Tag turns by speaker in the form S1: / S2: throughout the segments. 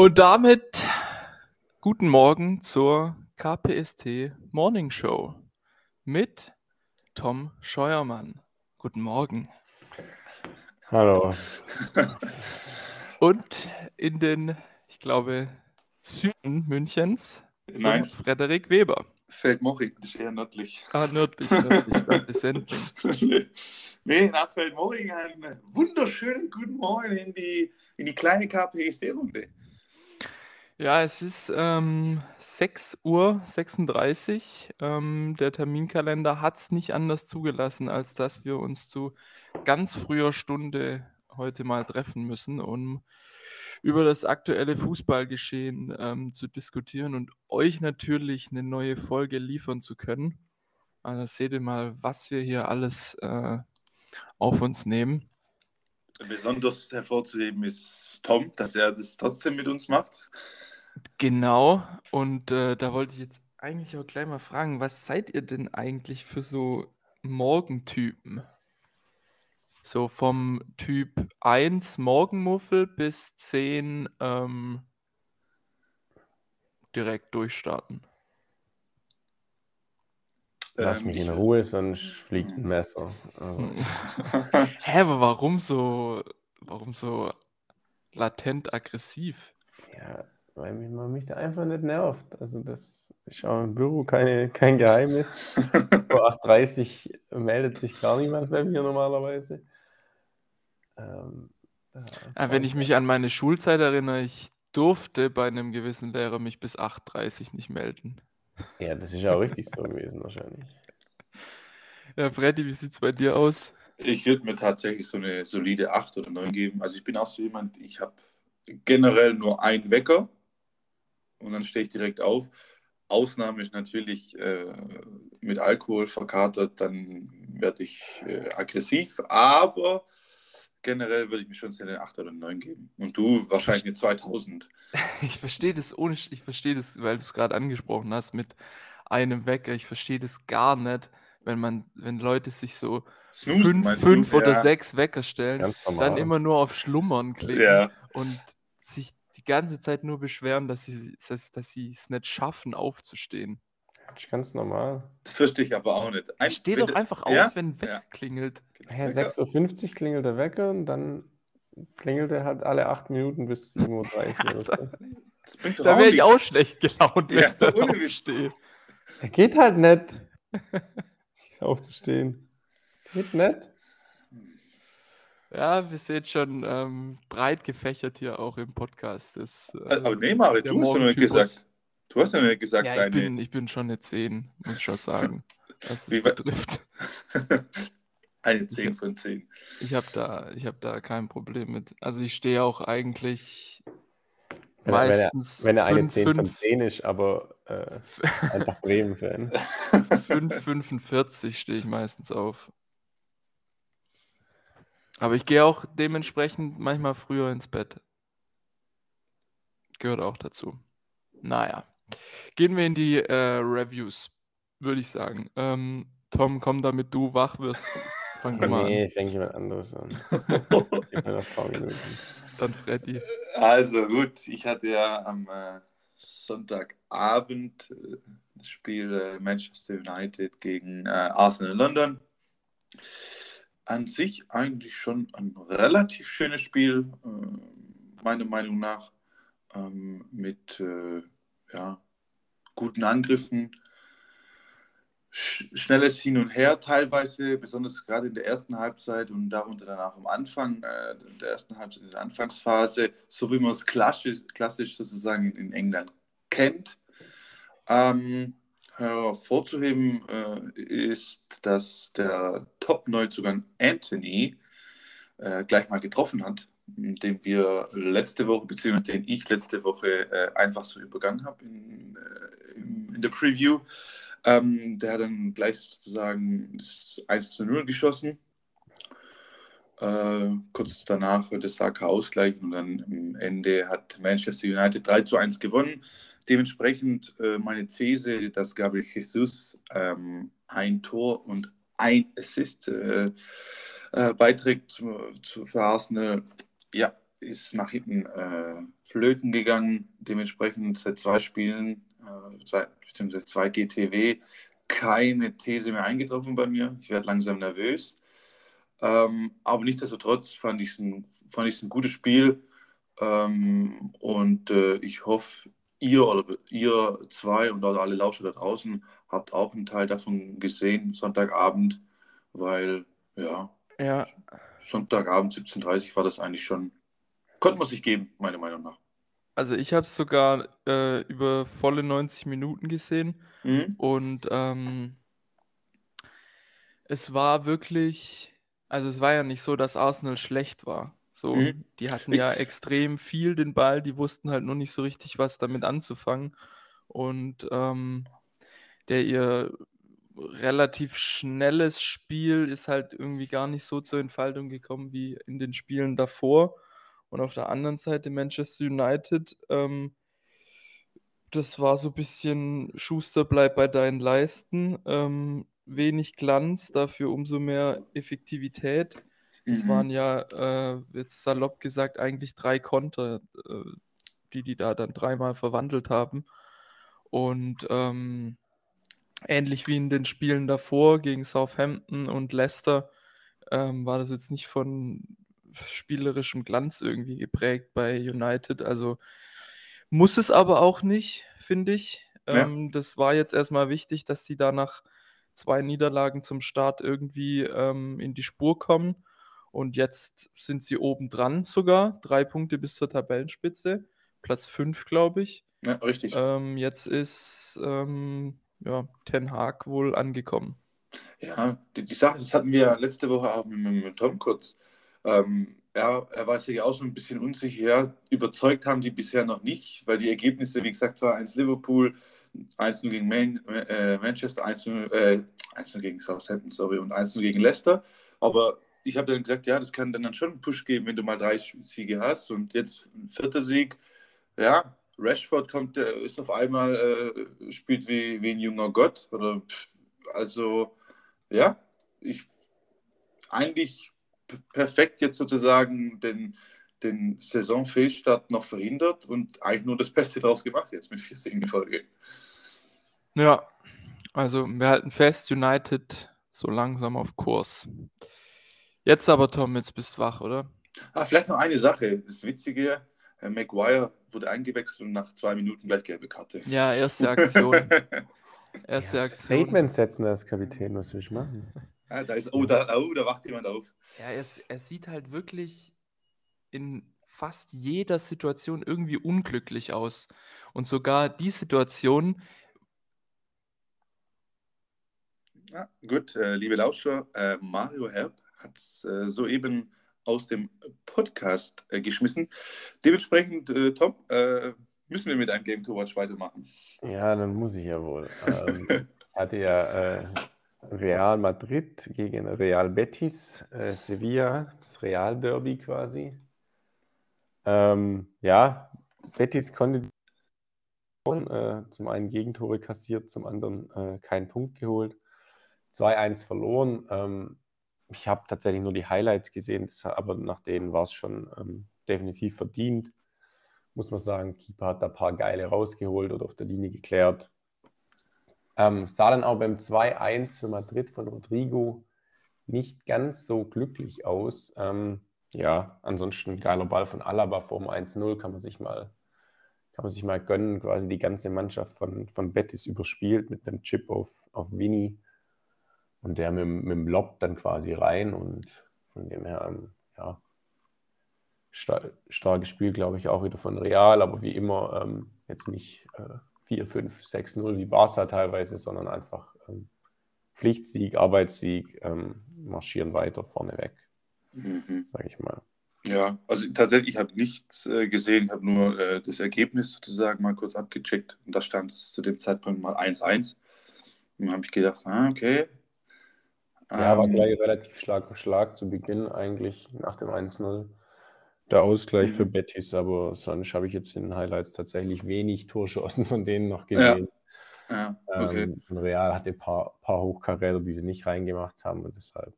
S1: Und
S2: damit guten Morgen zur KPST Morning Show mit Tom Scheuermann. Guten Morgen.
S3: Hallo.
S2: Und in den, ich glaube, Süden Münchens
S4: Nein.
S2: Frederik Weber.
S4: Feldmoching, das ist eher nördlich.
S2: Ah, nördlich, nördlich, das ist Sendling.
S4: nee, nach Feldmoching einen wunderschönen guten Morgen in die, in die kleine KPST-Runde.
S2: Ja, es ist ähm, 6.36 Uhr. Ähm, der Terminkalender hat es nicht anders zugelassen, als dass wir uns zu ganz früher Stunde heute mal treffen müssen, um über das aktuelle Fußballgeschehen ähm, zu diskutieren und euch natürlich eine neue Folge liefern zu können. Also seht ihr mal, was wir hier alles äh, auf uns nehmen.
S4: Besonders hervorzuheben ist Tom, dass er das trotzdem mit uns macht.
S2: Genau, und äh, da wollte ich jetzt eigentlich auch gleich mal fragen, was seid ihr denn eigentlich für so Morgentypen? So vom Typ 1 Morgenmuffel bis 10 ähm, direkt durchstarten.
S3: Lass
S4: Ähm,
S3: mich in Ruhe, sonst fliegt ein Messer. Also,
S2: Hä, aber warum so, warum so latent aggressiv?
S3: ja, weil mich, man mich da einfach nicht nervt. Also das ist auch im Büro keine, kein Geheimnis. Vor 8.30 Uhr meldet sich gar niemand bei mir normalerweise. Ähm, da
S2: Ah, wenn ich mich an meine Schulzeit erinnere, ich durfte bei einem gewissen Lehrer mich bis 8.30 Uhr nicht melden.
S3: Ja, das ist auch richtig so gewesen wahrscheinlich.
S2: Ja, Freddy, wie sieht es bei dir aus?
S4: Ich würde mir tatsächlich so eine solide 8 oder 9 geben. Also ich bin auch so jemand, ich habe generell nur einen Wecker und dann stehe ich direkt auf. Ausnahme ist natürlich äh, mit Alkohol verkatert, dann werde ich äh, aggressiv, aber generell würde ich mir schon so eine 8 oder 9 geben. Und du wahrscheinlich eine 2000.
S2: Ich verstehe das ohne, Sch- ich verstehe das, weil du es gerade angesprochen hast mit einem Wecker. Ich verstehe das gar nicht, wenn man, wenn Leute sich so
S4: Snooze,
S2: fünf, fünf oder
S4: Ja.
S2: sechs Wecker stellen, dann immer nur auf Schlummern klicken
S4: Ja,
S2: und sich ganze Zeit nur beschweren, dass sie dass, dass sie es nicht schaffen, aufzustehen.
S3: Das ist ganz normal.
S4: das verstehe ich aber auch nicht.
S2: Ich stehe
S4: wenn
S2: doch einfach auf,
S4: Ja?
S2: wenn ein Wecker
S4: Ja.
S2: klingelt.
S3: Ja,
S4: Wecker.
S3: 6.50 Uhr klingelt der Wecker und dann klingelt er halt alle 8 Minuten bis 7.30 Uhr oder so.
S4: Das bringt doch
S2: Da wäre ich auch schlecht gelaunt, wenn
S4: Ja,
S2: ich
S4: Witz.
S2: aufstehe.
S3: Er geht halt nicht. Aufzustehen. Geht nicht.
S2: Ja, wir sehen schon ähm, breit gefächert hier auch im Podcast. Das, äh,
S4: Aber nee, Mari,
S2: der
S4: du hast ja noch nicht gesagt. Du hast ja noch nicht gesagt,
S2: Ja, ich
S4: deine.
S2: bin, ich bin schon eine 10, muss ich schon sagen, was das betrifft.
S4: eine 10 von 10.
S2: Ich habe da, ich hab da kein Problem mit. Also ich stehe auch eigentlich
S3: Wenn er, wenn er,
S2: meistens
S3: wenn er eine
S2: 5,
S3: 10 von
S2: 5,
S3: 10 ist, aber äh, einfach Bremen-Fan.
S2: 5,45 stehe ich meistens auf. Aber ich gehe auch dementsprechend manchmal früher ins Bett. Gehört auch dazu. Naja. Gehen wir in die äh, Reviews, würde ich sagen. Ähm, Tom, komm, damit du wach wirst. Fang du mal an.
S3: Nee, fängt jemand anderes an. Ich bin noch ein paar Minuten.
S2: Dann Freddy.
S4: Also gut, ich hatte ja am äh, Sonntagabend äh, das Spiel äh, Manchester United gegen äh, Arsenal London. An sich eigentlich schon ein relativ schönes Spiel, äh, meiner Meinung nach, ähm, mit äh, ja, guten Angriffen, sch schnelles Hin und Her teilweise, besonders gerade in der ersten Halbzeit und darunter danach am Anfang äh, der ersten Halbzeit, in der Anfangsphase, so wie man es klassisch, klassisch sozusagen in, in England kennt. Ähm, hervorzuheben ist, dass der Top-Neuzugang Anthony äh, gleich mal getroffen hat, den wir letzte Woche, beziehungsweise den ich letzte Woche äh, einfach so übergangen habe in, äh, in, in der Preview. Ähm, der hat dann gleich sozusagen das 1 zu 0 geschossen. Äh, kurz danach wird es Saka ausgleichen und dann am Ende hat Manchester United 3 zu 1 gewonnen. Dementsprechend äh, meine These, dass Gabriel Jesus ähm, ein Tor und ein Assist äh, äh beiträgt zu, zu, für Arsenal, ja, ist nach hinten äh, flöten gegangen. Dementsprechend seit zwei Spielen, äh, zwei, beziehungsweise zwei GTW, keine These mehr eingetroffen bei mir. Ich werde langsam nervös. Ähm, aber nichtsdestotrotz fand ich es ein, ein gutes Spiel. Ähm, und äh, ich hoffe, ihr oder ihr zwei und alle Lauscher da draußen habt auch einen Teil davon gesehen, Sonntagabend, weil ja,
S2: ja.
S4: Sonntagabend 17.30 Uhr war das eigentlich schon, konnte man sich geben, meiner Meinung nach.
S2: Also ich habe es sogar äh, über volle 90 Minuten gesehen mhm. und ähm, es war wirklich, also es war ja nicht so, dass Arsenal schlecht war. So, mhm. die hatten ja extrem viel den Ball, die wussten halt nur nicht so richtig, was damit anzufangen. Und ähm, der ihr relativ schnelles Spiel ist halt irgendwie gar nicht so zur Entfaltung gekommen wie in den Spielen davor. Und auf der anderen Seite Manchester United, ähm, das war so ein bisschen Schuster bleibt bei deinen Leisten. Ähm, wenig Glanz, dafür umso mehr Effektivität. Es mhm. waren ja, äh, jetzt salopp gesagt, eigentlich drei Konter, äh, die die da dann dreimal verwandelt haben. Und ähm, ähnlich wie in den Spielen davor gegen Southampton und Leicester ähm, war das jetzt nicht von spielerischem Glanz irgendwie geprägt bei United. Also muss es aber auch nicht, finde ich. Ja. Ähm, das war jetzt erstmal wichtig, dass die da nach zwei Niederlagen zum Start irgendwie ähm, in die Spur kommen. Und jetzt sind sie oben dran sogar. Drei Punkte bis zur Tabellenspitze. Platz 5, glaube ich.
S4: Ja, richtig.
S2: Ähm, jetzt ist ähm, ja, Ten Hag wohl angekommen.
S4: Ja, die, die Sache, das hatten wir letzte Woche auch mit, mit Tom kurz. Ähm, er, er war sich auch so ein bisschen unsicher. Ja, überzeugt haben sie bisher noch nicht, weil die Ergebnisse, wie gesagt, zwar 1 Liverpool, 1 gegen Man, äh, Manchester, 1 äh, gegen Southampton, sorry, und 1 gegen Leicester. Aber ich habe dann gesagt, ja, das kann dann schon einen Push geben, wenn du mal drei Siege hast. Und jetzt ein vierter Sieg, ja, Rashford kommt, ist auf einmal, äh, spielt wie, wie ein junger Gott. Oder, also, ja, ich eigentlich perfekt jetzt sozusagen den, den Saisonfehlstart noch verhindert und eigentlich nur das Beste daraus gemacht jetzt mit vier Siegen in Folge.
S2: Ja, also wir halten fest, United so langsam auf Kurs. Jetzt aber, Tom, jetzt bist du wach, oder?
S4: Ah, vielleicht noch eine Sache. Das Witzige, Maguire wurde eingewechselt und nach zwei Minuten gleich gelbe Karte.
S2: Ja, erste Aktion. erste ja, Aktion.
S3: Statement setzen als Kapitän, was will ich machen?
S4: Ja, da ist, oh, da, oh, da wacht jemand auf.
S2: Ja, er, er sieht halt wirklich in fast jeder Situation irgendwie unglücklich aus. Und sogar die Situation.
S4: Ja, gut, äh, liebe Lauscher, äh, Mario Herb hat äh, soeben aus dem Podcast äh, geschmissen. Dementsprechend, äh, Tom, äh, müssen wir mit einem Game to Watch weitermachen.
S3: Ja, dann muss ich ja wohl. ähm, hatte ja Real Madrid gegen Real Betis, äh, Sevilla, das Real Derby quasi. Ähm, ja, Betis konnte äh, zum einen Gegentore kassiert, zum anderen äh, keinen Punkt geholt. 2-1 verloren. Ähm, ich habe tatsächlich nur die Highlights gesehen, das, aber nach denen war es schon ähm, definitiv verdient. Muss man sagen, Keeper hat da ein paar geile rausgeholt oder auf der Linie geklärt. Ähm, sah dann auch beim 2-1 für Madrid von Rodrigo nicht ganz so glücklich aus. Ähm, ja, ansonsten geiler Ball von Alaba vor dem 1-0 kann man sich mal kann man sich mal gönnen, quasi die ganze Mannschaft von, von Betis überspielt mit einem Chip auf, auf Vini und der mit, mit dem Lob dann quasi rein und von dem her, ähm, ja, star starkes Spiel, glaube ich, auch wieder von Real, aber wie immer ähm, jetzt nicht äh, 4, 5, 6, 0 wie Barca teilweise, sondern einfach ähm, Pflichtsieg, Arbeitssieg, ähm, marschieren weiter vorne weg, mhm. sage ich mal.
S4: Ja, also tatsächlich, ich habe nichts äh, gesehen, ich habe nur äh, das Ergebnis sozusagen mal kurz abgecheckt und da stand es zu dem Zeitpunkt mal 1-1. Und dann habe ich gedacht, ah, okay,
S3: Ja, war
S4: Ähm,
S3: gleich relativ Schlag auf Schlag zu Beginn eigentlich nach dem 1-0. Der Ausgleich für
S4: Mhm.
S3: Betis, aber sonst habe ich jetzt in den Highlights tatsächlich wenig Torschancen von denen noch
S4: Ja,
S3: gesehen.
S4: ja, okay.
S3: Ähm, Real hatte ein paar, paar Hochkaräter, die sie nicht reingemacht haben und deshalb.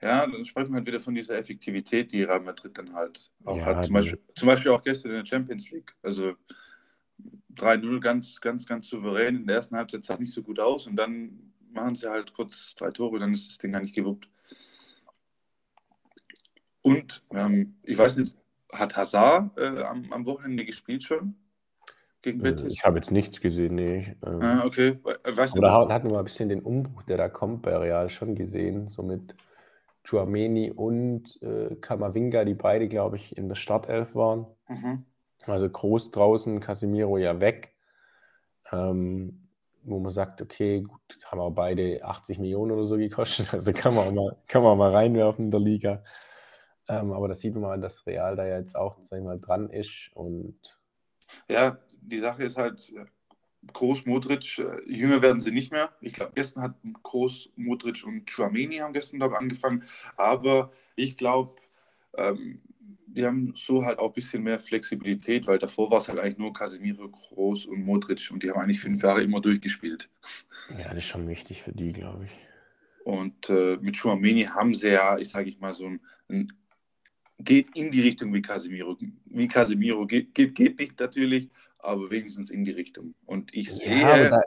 S4: Ja, dann sprechen wir halt wieder von dieser Effektivität, die Real Madrid dann halt auch
S3: Ja,
S4: hat. Zum Beispiel, zum Beispiel auch gestern in der Champions League. Also 3-0 ganz, ganz, ganz souverän. In der ersten Halbzeit sah nicht so gut aus und dann machen sie halt kurz drei Tore, dann ist das Ding gar nicht gewuppt. Und ähm, ich weiß nicht, hat Hazard äh, am, am Wochenende gespielt schon? Gegen
S3: Äh,
S4: Betis?
S3: Ich habe jetzt nichts gesehen, nee. Ähm,
S4: Ah, okay. We- Weißt
S3: Aber
S4: du,
S3: da hat- hatten wir ein bisschen den Umbruch, der da kommt bei Real schon gesehen, so mit Chouameni und äh, Kamavinga, die beide, glaube ich, in der Startelf waren.
S4: mhm.
S3: Also groß draußen, Casemiro ja weg. Ähm, wo man sagt, okay, gut, haben auch beide 80 Millionen oder so gekostet, also kann man auch mal, kann man mal reinwerfen in der Liga. Ähm, aber das sieht man dass Real da ja jetzt auch, sag ich mal, dran ist und
S4: Ja, die Sache ist halt, Groß, Modric, äh, jünger werden sie nicht mehr. Ich glaube, gestern hat Groß, Modric und Chouameni haben gestern, glaube angefangen. Aber ich glaube, ähm, die haben so halt auch ein bisschen mehr Flexibilität, weil davor war es halt eigentlich nur Casemiro, Groß und Modric und die haben eigentlich fünf Jahre immer durchgespielt.
S3: ja, das ist schon wichtig für die, glaube ich.
S4: Und äh, mit Chouameni haben sie ja, ich sage ich mal, so ein, ein geht in die Richtung wie Casemiro. Wie Casemiro geht, geht, geht nicht natürlich, aber wenigstens in die Richtung. Und ich sehe,
S3: Ja, aber da,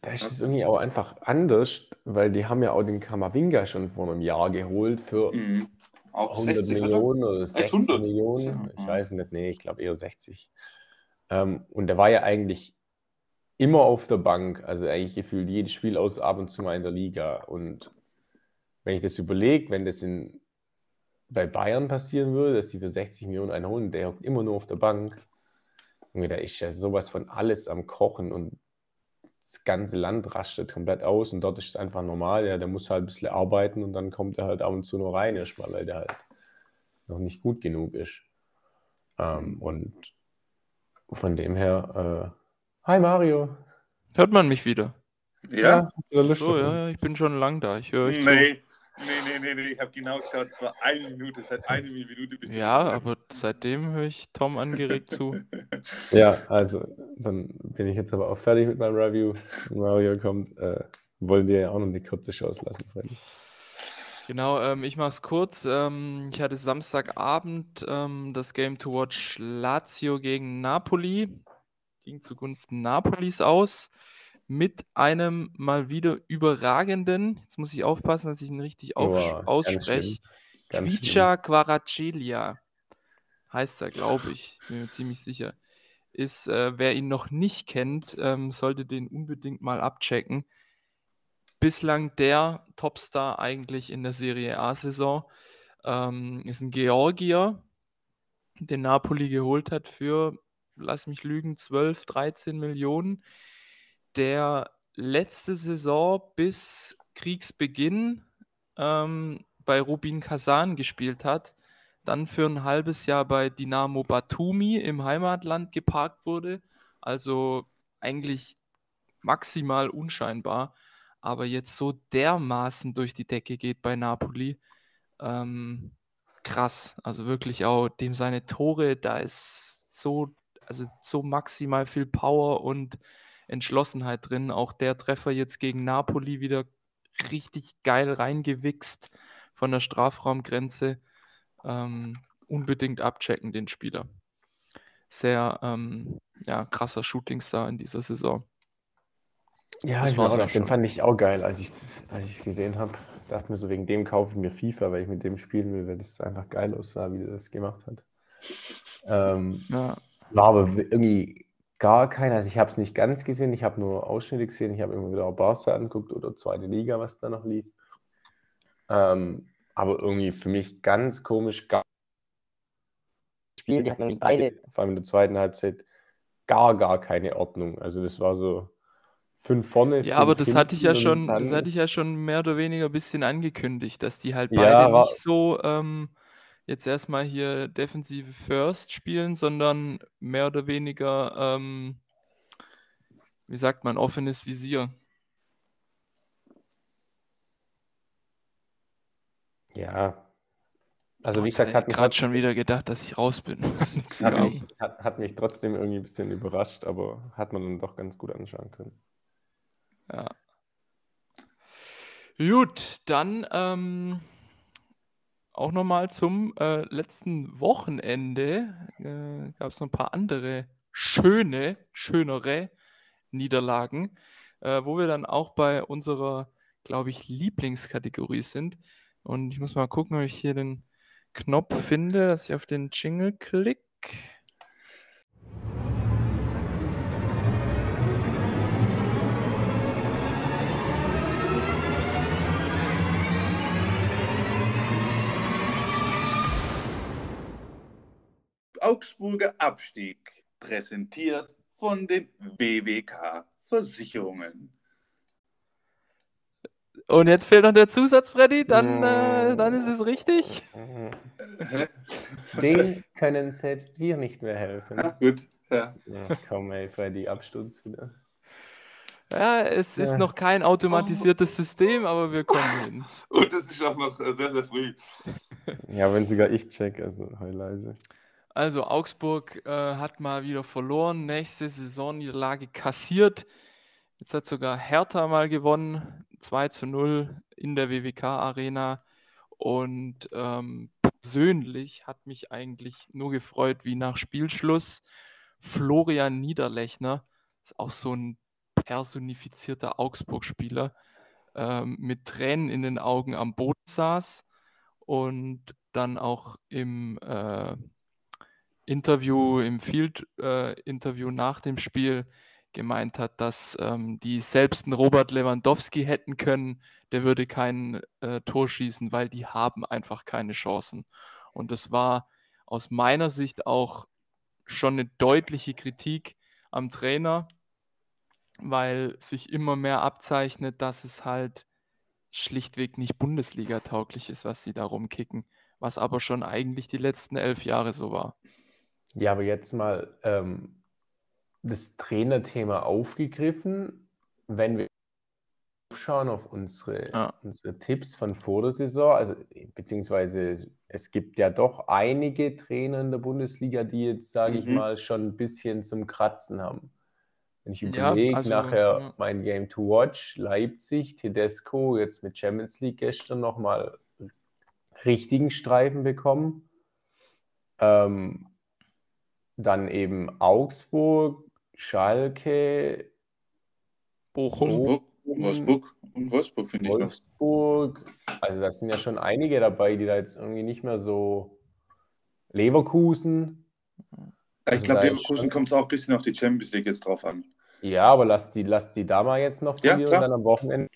S3: da ist es irgendwie auch einfach anders, weil die haben ja auch den Kamavinga schon vor einem Jahr geholt für
S4: mh, auch
S3: 100
S4: 60, oder?
S3: Millionen oder 60
S4: 100?
S3: Millionen. Ich weiß nicht, nee, ich glaube eher 60. Ähm, und der war ja eigentlich immer auf der Bank, also eigentlich gefühlt jedes Spiel aus ab und zu mal in der Liga. Und wenn ich das überlege, wenn das in, bei Bayern passieren würde, dass die für 60 Millionen einen holen, der hockt immer nur auf der Bank. Junge, da ist ja sowas von alles am Kochen und das ganze Land rastet komplett aus und dort ist es einfach normal. Ja, der muss halt ein bisschen arbeiten und dann kommt er halt ab und zu nur rein, erstmal, weil der halt noch nicht gut genug ist. Ähm, und von dem her, äh, hi Mario.
S2: Hört man mich wieder?
S4: Ja?
S3: Lust
S2: So, ja, ja, ich bin schon lang da. Ich höre euch
S4: Nee. Nee, nee, nee, nee, ich habe genau geschaut, es war eine Minute, seit eine Minute bis.
S2: Ja, aber seitdem höre ich Tom angeregt zu.
S3: Ja, also dann bin ich jetzt aber auch fertig mit meinem Review. Wenn Mario kommt, äh, wollen wir ja auch noch eine kurze Chance lassen, Freddy.
S2: Genau, ähm, ich mache es kurz. Ähm, ich hatte Samstagabend ähm, das Game to Watch Lazio gegen Napoli. Ging zugunsten Napolis aus. Mit einem mal wieder überragenden, jetzt muss ich aufpassen, dass ich ihn richtig
S3: Boah,
S2: ausspreche. Quicha Quaraciglia heißt er, glaube ich. Bin mir ziemlich sicher. Ist, äh, wer ihn noch nicht kennt, ähm, sollte den unbedingt mal abchecken. Bislang der Topstar eigentlich in der Serie A-Saison. Ähm, ist ein Georgier, den Napoli geholt hat für, lass mich lügen, 12, 13 Millionen. Der letzte Saison bis Kriegsbeginn ähm, bei Rubin Kazan gespielt hat, dann für ein halbes Jahr bei Dynamo Batumi im Heimatland geparkt wurde. Also eigentlich maximal unscheinbar, aber jetzt so dermaßen durch die Decke geht bei Napoli. Ähm, krass. Also wirklich auch dem seine Tore, da ist so, also so maximal viel Power und Entschlossenheit drin. Auch der Treffer jetzt gegen Napoli wieder richtig geil reingewichst von der Strafraumgrenze. Ähm, unbedingt abchecken, den Spieler. Sehr ähm, ja, krasser Shootingstar in dieser Saison.
S3: Ja,
S2: Das
S3: ich auch,
S2: auch
S3: den
S2: schon.
S3: fand ich auch geil, als ich es als ich's gesehen habe. Dachte mir so, wegen dem kaufe ich mir FIFA, weil ich mit dem spielen will, weil das einfach geil aussah, wie der das gemacht hat. Ähm,
S2: Ja,
S3: war aber irgendwie gar keiner, also ich habe es nicht ganz gesehen, ich habe nur Ausschnitte gesehen, ich habe immer wieder auch Barca angeguckt oder zweite Liga, was da noch lief. Ähm, aber irgendwie für mich ganz komisch, gar Spiel, die hatten beide, vor allem in der zweiten Halbzeit, gar, gar keine Ordnung. Also das war so fünf vorne,
S2: ja
S3: fünf
S2: aber das hatte ich ja schon, das hatte ich ja schon mehr oder weniger ein bisschen angekündigt, dass die halt
S3: Ja,
S2: beide
S3: war-
S2: nicht so ähm, jetzt erstmal hier defensive First spielen, sondern mehr oder weniger, ähm, wie sagt man, offenes Visier.
S3: Ja. Also wie gesagt,
S2: ich
S3: hat
S2: gerade schon wieder gedacht, dass ich raus bin.
S3: Hat, mich, hat, hat mich trotzdem irgendwie ein bisschen überrascht, aber hat man dann doch ganz gut anschauen können.
S2: Ja. Gut, dann ähm, auch nochmal zum äh, letzten Wochenende äh, gab es noch ein paar andere schöne, schönere Niederlagen, äh, wo wir dann auch bei unserer, glaube ich, Lieblingskategorie sind. Und ich muss mal gucken, ob ich hier den Knopf finde, dass ich auf den Jingle klick.
S4: Augsburger Abstieg, präsentiert von den BWK Versicherungen.
S2: Und jetzt fehlt noch der Zusatz, Freddy, dann, äh,
S3: Ja.
S2: dann ist es richtig.
S3: Den können selbst wir nicht mehr helfen.
S4: Ah, gut, ja.
S3: Ja, komm, ey, Freddy, Absturz wieder.
S2: Ja, es ist
S3: Ja.
S2: noch kein automatisiertes System, aber wir kommen hin.
S4: Und es ist auch noch äh, sehr, sehr früh.
S3: Ja, wenn sogar ich check, also heul leise.
S2: Also Augsburg äh, hat mal wieder verloren, nächste Saisonniederlage kassiert. Jetzt hat sogar Hertha mal gewonnen, 2 zu 0 in der WWK-Arena. Und ähm, persönlich hat mich eigentlich nur gefreut, wie nach Spielschluss Florian Niederlechner, ist auch so ein personifizierter Augsburg-Spieler, ähm, mit Tränen in den Augen am Boden saß und dann auch im äh, Interview, im Field-Interview nach dem Spiel gemeint hat, dass ähm, die selbst einen Robert Lewandowski hätten können, der würde kein äh, Tor schießen, weil die haben einfach keine Chancen. Und das war aus meiner Sicht auch schon eine deutliche Kritik am Trainer, weil sich immer mehr abzeichnet, dass es halt schlichtweg nicht Bundesliga-tauglich ist, was sie da rumkicken, was aber schon eigentlich die letzten elf Jahre so war.
S3: Ja, aber jetzt mal ähm, das Trainerthema aufgegriffen. Wenn wir schauen auf unsere,
S2: Ja.
S3: unsere Tipps von vor der Saison, also beziehungsweise es gibt ja doch einige Trainer in der Bundesliga, die jetzt, sage ich
S4: Mhm.
S3: mal, schon ein bisschen zum Kratzen haben. Wenn ich
S2: Ja,
S3: überlege,
S2: also,
S3: nachher
S2: ja.
S3: mein Game to Watch, Leipzig, Tedesco, jetzt mit Champions League gestern nochmal richtigen Streifen bekommen. Ähm, dann eben Augsburg, Schalke,
S2: Bochum.
S4: Wolfsburg, Wolfsburg und Wolfsburg finde ich noch.
S3: Wolfsburg. Also da sind ja schon einige dabei, die da jetzt irgendwie nicht mehr so Leverkusen.
S4: Ich
S3: Also
S4: glaube,
S3: da ist
S4: Leverkusen kommt es auch ein bisschen auf die Champions League jetzt drauf an.
S3: Ja, aber lass die, lass die da mal jetzt noch
S4: Ja,
S3: verlieren,
S4: klar.
S3: dann am Wochenende.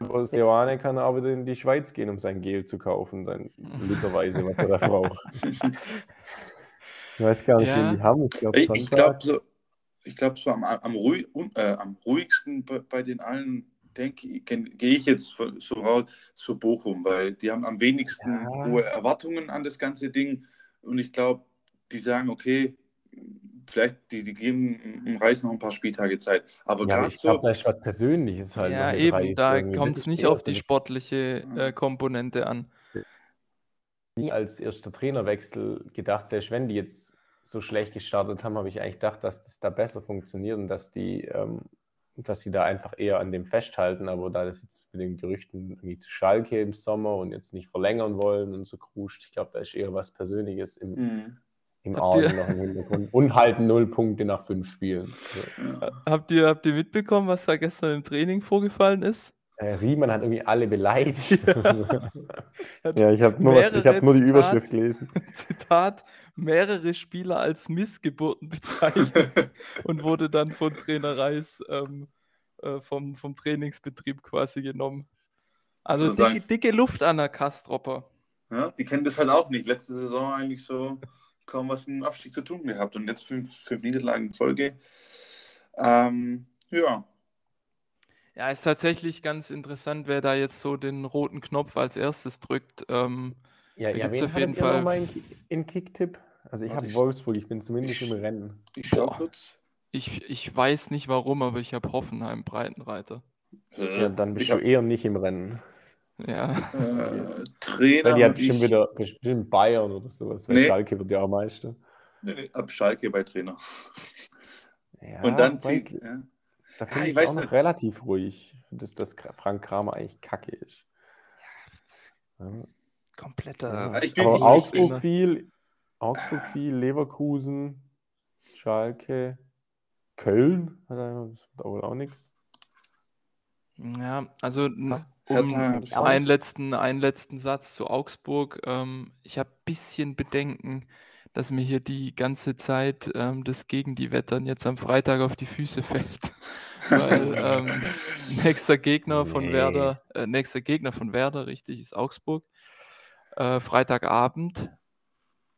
S3: Aus Joane kann er aber in die Schweiz gehen, um sein Gel zu kaufen, dann literweise, was er da braucht. Ich weiß gar nicht,
S2: Ja.
S3: wen die haben. Ich glaube,
S4: Ich, ich glaube so, ich glaub, so am, am, ruhig, äh, am ruhigsten bei, bei den allen, denke ich, gehe ich jetzt so raus zu Bochum, weil die haben am wenigsten
S3: Ja.
S4: hohe Erwartungen an das ganze Ding. Und ich glaube, die sagen, okay, vielleicht die, die geben dem Reis noch ein paar Spieltage Zeit. Aber
S3: Ja,
S4: gerade
S3: ich glaube,
S4: so,
S3: da ist was Persönliches halt.
S2: Ja, eben,
S3: Reis
S2: da kommt es nicht auf die sportliche äh, Komponente an.
S3: Nie als erster Trainerwechsel gedacht, selbst wenn die jetzt so schlecht gestartet haben, habe ich eigentlich gedacht, dass das da besser funktioniert und dass die, ähm, dass sie da einfach eher an dem festhalten, aber da das jetzt mit den Gerüchten irgendwie zu Schalke im Sommer und jetzt nicht verlängern wollen und so kruscht, ich glaube, da ist eher was Persönliches im,
S4: Mhm.
S3: im Argen noch im Hintergrund und halten null Punkte nach fünf Spielen. So.
S4: Ja.
S2: Habt ihr, habt ihr mitbekommen, was da gestern im Training vorgefallen ist?
S3: Äh, Riemann hat irgendwie alle beleidigt. Ja, ich habe nur, was- ich hab nur die
S2: mehrere
S3: Überschrift gelesen.
S2: Zitat, mehrere Spieler als Missgeburten bezeichnet und wurde dann von Trainer Reis ähm, äh, vom, vom Trainingsbetrieb quasi genommen. Also
S4: So
S2: dicke, dicke Luft an der Kastropper.
S4: Ja, die kennen das halt auch nicht. Letzte Saison eigentlich so kaum was mit dem Abstieg zu tun gehabt und jetzt fünf, fünf Niederlagen in Folge. Ähm, ja,
S2: Ja, ist tatsächlich ganz interessant, wer da jetzt so den roten Knopf als erstes drückt. Ähm,
S3: Ja, ja
S2: gibt's
S3: wen
S2: auf jeden Fall-
S3: mal in, in Kicktipp? Also ich habe Wolfsburg, ich bin zumindest
S4: ich-
S3: im Rennen.
S4: ich schau kurz.
S2: ich, ich weiß nicht warum, aber ich habe Hoffenheim Breitenreiter.
S4: Äh,
S3: Ja, dann bist
S4: ich
S3: du
S4: hab,
S3: eher nicht im Rennen.
S2: Ja.
S4: Äh, Trainer.
S3: Weil die hat bestimmt
S4: ich-
S3: wieder bestimmt Bayern oder sowas, weil
S4: Nee.
S3: Schalke wird ja auch Meister.
S4: Nee, nee, ab Schalke bei Trainer.
S3: Ja,
S4: Und dann zieht. Ja.
S3: Da
S4: Ja,
S3: finde
S4: ich
S3: ich
S4: weiß
S3: auch noch
S4: nicht.
S3: relativ ruhig, dass das Frank Kramer eigentlich kacke ist. Ja.
S2: Kompletter.
S3: Ja.
S4: ich bin
S3: Aber Augsburg
S2: ich-
S3: viel, Augsburg viel, Leverkusen, Schalke, Köln, hat er, das wird aber auch nichts.
S2: Ja, also um
S4: ich
S2: einen letzten, einen letzten Satz zu Augsburg. Ähm, ich habe ein bisschen Bedenken, dass mir hier die ganze Zeit ähm, das gegen die Wettern jetzt am Freitag auf die Füße fällt. Weil ähm, nächster Gegner von
S3: Nee.
S2: Werder, äh, nächster Gegner von Werder, richtig, ist Augsburg. Äh, Freitagabend.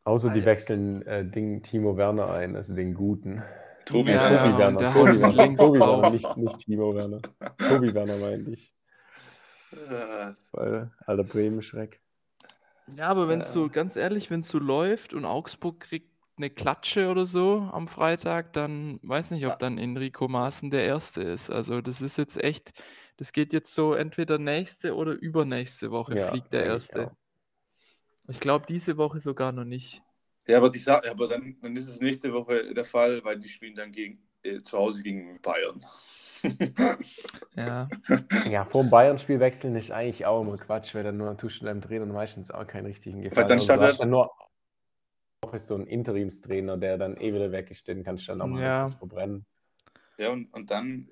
S3: Außer die wechseln äh, Ding Timo Werner ein, also den guten.
S4: Tobi
S2: Ja,
S4: Werner.
S3: Tobi
S2: ja,
S3: Werner,
S2: der
S3: Tobi Werner,
S2: links
S3: Tobi. Werner, nicht, nicht Timo Werner. Tobi Werner meinte ich,
S4: Äh,
S3: weil alter Bremen-Schreck.
S2: Ja, aber wenn es
S4: Ja.
S2: so, ganz ehrlich, wenn es so läuft und Augsburg kriegt eine Klatsche oder so am Freitag, dann weiß nicht, ob dann Enrico Maaßen der Erste ist. Also das ist jetzt echt, das geht jetzt so entweder nächste oder übernächste Woche
S3: Ja,
S2: fliegt der
S3: ich
S2: Erste.
S3: auch.
S2: Ich glaube, diese Woche sogar noch nicht.
S4: Ja, aber, die, aber dann, dann ist es nächste Woche der Fall, weil die spielen dann gegen, äh, zu Hause gegen Bayern.
S2: Ja,
S3: Ja, vor dem Bayern-Spiel wechseln ist eigentlich auch immer Quatsch, weil dann nur tust du deinem Trainer meistens auch keinen richtigen Gefallen.
S4: dann
S3: Also
S4: stand er-
S3: dann nur auch so ein Interimstrainer, der dann eh wieder weg ist, den kannst du dann auch mal
S2: Ja.
S3: verbrennen.
S4: Ja, und, und dann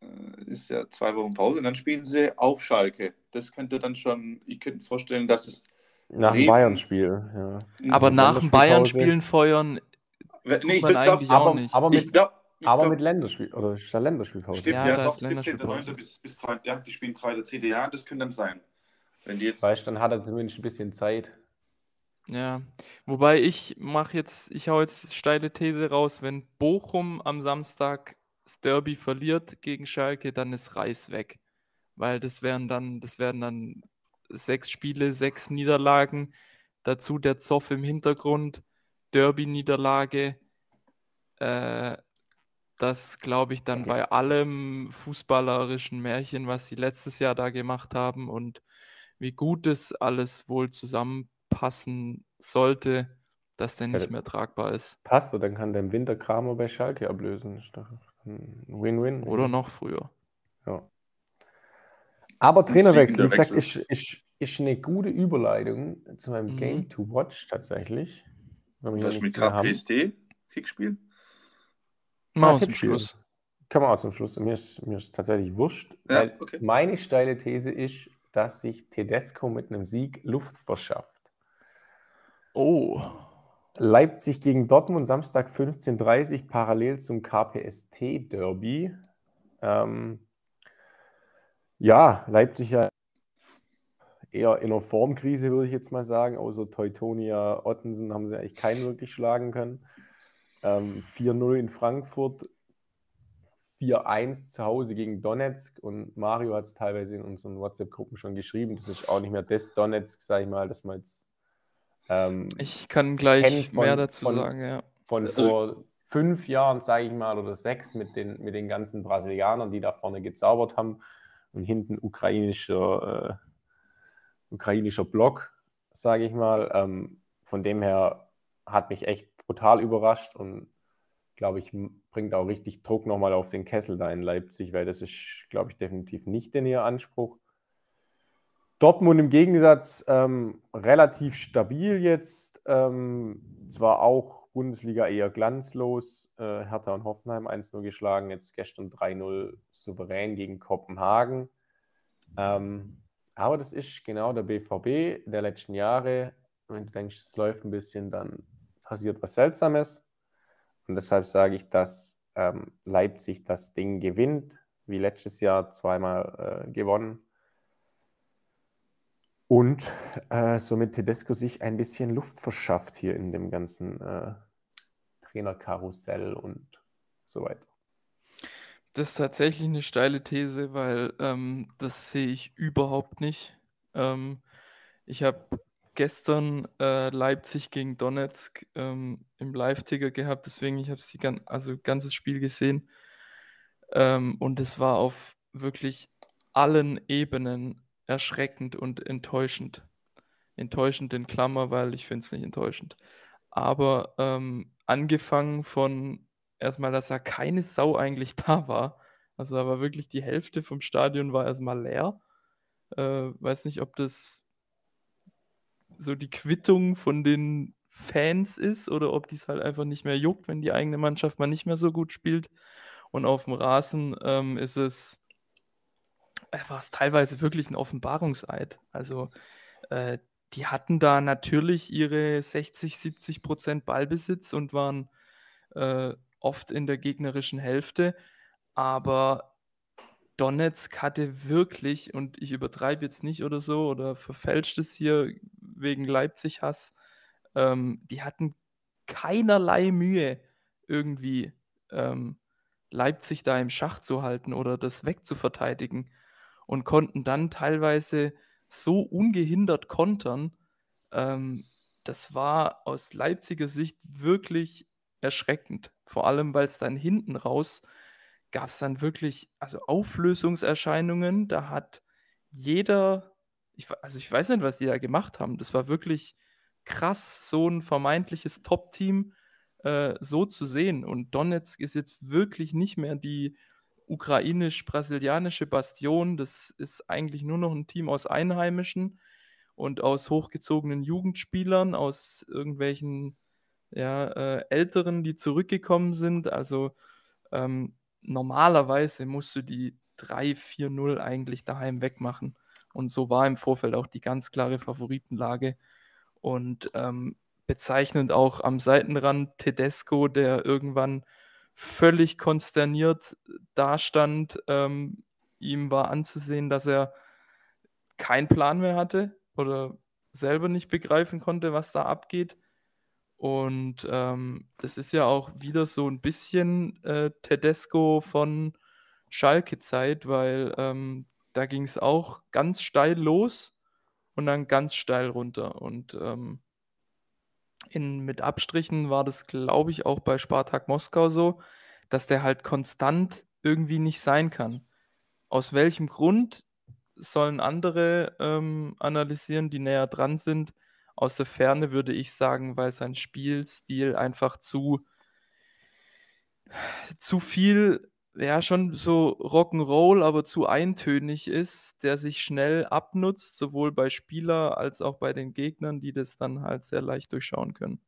S4: äh, ist ja zwei Wochen Pause und dann spielen sie auf Schalke. Das könnte dann schon, ich könnte mir vorstellen, dass es.
S3: Nach dem Bayern-Spiel, ja.
S2: aber nach dem. Bayern-Spielen feuern,
S4: Nee, ich glaub,
S2: auch
S3: aber,
S2: nicht.
S3: aber
S4: ich
S3: mit,
S4: glaub, ich
S3: aber
S4: glaub,
S3: mit Länderspiel, oder ist da Länderspielpause?
S4: Stimmt,
S2: Ja,
S4: ja,
S2: da
S4: doch,
S2: ist
S4: 17.
S2: Länderspielpause.
S4: bis, bis zwei, ja, die spielen zweite, dritte Jahr, das könnte dann sein. Wenn die jetzt.
S3: Weißt du, dann hat er zumindest ein bisschen Zeit.
S2: ja. Wobei ich mache jetzt, ich hau jetzt steile These raus, wenn Bochum am Samstag das Derby verliert gegen Schalke, dann ist Reis weg. Weil das wären dann, das wären dann sechs Spiele, sechs Niederlagen, dazu der Zoff im Hintergrund, Derby-Niederlage. Äh, das glaube ich dann bei allem fußballerischen Märchen, was sie letztes Jahr da gemacht haben und wie gut es alles wohl zusammenpassen sollte, dass der nicht
S3: Ja,
S2: mehr tragbar ist.
S3: Passt, dann kann der im Winter Kramer bei Schalke ablösen. Ist doch ein Win-Win.
S2: Oder noch früher.
S3: Ja. Aber Trainerwechsel, wie gesagt, ist, ist, ist eine gute Überleitung zu meinem
S2: Mhm.
S3: Game to Watch tatsächlich.
S4: Was mit. KPST? Kickspiel?
S2: Mal zum. Schluss.
S3: Können wir auch zum Schluss. Mir ist, mir ist tatsächlich wurscht.
S4: Ja,
S3: weil
S4: okay.
S3: Meine steile These ist, dass sich Tedesco mit einem Sieg Luft verschafft.
S2: Oh.
S3: Leipzig gegen Dortmund, Samstag 15.30 Uhr, parallel zum KPST-Derby. Ähm, ja, Leipzig ja eher in einer Formkrise, würde ich jetzt mal sagen. Außer Teutonia, Ottensen haben sie eigentlich keinen wirklich schlagen können. Ähm, 4-0 in Frankfurt, 4-1 zu Hause gegen Donetsk und Mario hat es teilweise in unseren WhatsApp-Gruppen schon geschrieben. Das ist auch nicht mehr das Donetsk, sage ich mal, dass man jetzt ähm,
S2: Ich kann gleich
S3: von-
S2: mehr dazu
S3: von-
S2: sagen, ja.
S3: von vor fünf Jahren, sage ich mal, oder sechs mit den, mit den ganzen Brasilianern, die da vorne gezaubert haben und hinten ukrainischer, äh, ukrainischer Block, sage ich mal. Ähm, von dem her hat mich echt brutal überrascht und glaube ich, bringt auch richtig Druck nochmal auf den Kessel da in Leipzig, weil das ist, glaube ich, definitiv nicht in ihr Anspruch. Dortmund im Gegensatz ähm, relativ stabil jetzt. Ähm, zwar auch Bundesliga eher glanzlos. Äh, Hertha und Hoffenheim 1-0 geschlagen, jetzt gestern 3-0 souverän gegen Kopenhagen. Ähm, aber das ist genau der BVB der letzten Jahre. Wenn du denkst, es läuft ein bisschen, dann passiert was Seltsames. Und deshalb sage ich, dass ähm, Leipzig das Ding gewinnt, wie letztes Jahr zweimal äh, gewonnen. Und äh, somit Tedesco sich ein bisschen Luft verschafft hier in dem ganzen äh, Trainerkarussell und so weiter.
S2: Das ist tatsächlich eine steile These, weil ähm, das sehe ich überhaupt nicht. Ähm, ich habe gestern äh, Leipzig gegen Donetsk ähm, im Live-Ticker gehabt, deswegen ich habe sie gan also ganzes Spiel gesehen ähm, und es war auf wirklich allen Ebenen erschreckend und enttäuschend. Enttäuschend in Klammer, weil ich finde es nicht enttäuschend. Aber ähm, angefangen von erstmal, dass da keine Sau eigentlich da war. Also da war wirklich die Hälfte vom Stadion war erstmal leer. Äh, weiß nicht, ob das so die Quittung von den Fans ist oder ob die es halt einfach nicht mehr juckt, wenn die eigene Mannschaft mal nicht mehr so gut spielt. Und auf dem Rasen ähm, ist es, äh, war es teilweise wirklich ein Offenbarungseid. Also äh, die hatten da natürlich ihre 60, 70 Prozent Ballbesitz und waren äh, oft in der gegnerischen Hälfte. Aber Donetsk hatte wirklich, und ich übertreibe jetzt nicht oder so oder verfälscht es hier wegen Leipzig-Hass, ähm, die hatten keinerlei Mühe, irgendwie ähm, Leipzig da im Schach zu halten oder das wegzuverteidigen und konnten dann teilweise so ungehindert kontern. Ähm, das war aus Leipziger Sicht wirklich erschreckend. Vor allem, weil es dann hinten raus gab es dann wirklich, also Auflösungserscheinungen. Da hat jeder, ich, also ich weiß nicht, was die da gemacht haben. Das war wirklich krass, so ein vermeintliches Top-Team äh, so zu sehen. Und Donetsk ist jetzt wirklich nicht mehr die ukrainisch-brasilianische Bastion. Das ist eigentlich nur noch ein Team aus Einheimischen und aus hochgezogenen Jugendspielern, aus irgendwelchen ja, äh, Älteren, die zurückgekommen sind. Also ähm, normalerweise musst du die 3-4-0 eigentlich daheim wegmachen. Und so war im Vorfeld auch die ganz klare Favoritenlage. Und ähm, bezeichnend auch am Seitenrand Tedesco, der irgendwann völlig konsterniert dastand. Ähm, ihm war anzusehen, dass er keinen Plan mehr hatte oder selber nicht begreifen konnte, was da abgeht. Und ähm, das ist ja auch wieder so ein bisschen äh, Tedesco von Schalke-Zeit, weil ähm, da ging es auch ganz steil los und dann ganz steil runter. Und ähm, in, mit Abstrichen war das, glaube ich, auch bei Spartak Moskau so, dass der halt konstant irgendwie nicht sein kann. Aus welchem Grund sollen andere ähm, analysieren, die näher dran sind? Aus der Ferne würde ich sagen, weil sein Spielstil einfach zu, zu viel, ja, schon so Rock'n'Roll, aber zu eintönig ist, der sich schnell abnutzt, sowohl bei Spieler als auch bei den Gegnern, die das dann halt sehr leicht durchschauen können.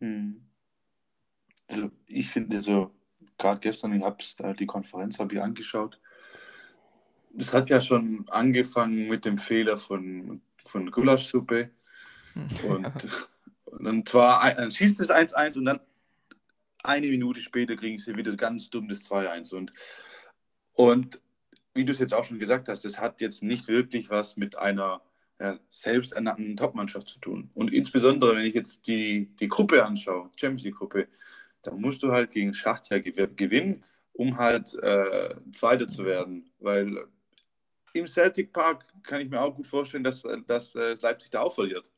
S4: Hm. Also ich finde so, gerade gestern, ich habe die Konferenz habe ich angeschaut. Es hat ja schon angefangen mit dem Fehler von von Gulaschsuppe. Und, und dann, zwar, dann schießt es 1-1 und dann eine Minute später kriegen sie wieder ganz dumm das 2-1. Und, und wie du es jetzt auch schon gesagt hast, das hat jetzt nicht wirklich was mit einer ja, selbsternannten Topmannschaft zu tun. Und insbesondere, wenn ich jetzt die, die Gruppe anschaue, Champions League-Gruppe, da musst du halt gegen Schacht ja gewinnen, um halt äh, Zweiter zu werden. Weil im Celtic Park kann ich mir auch gut vorstellen, dass, dass äh, Leipzig da auch verliert.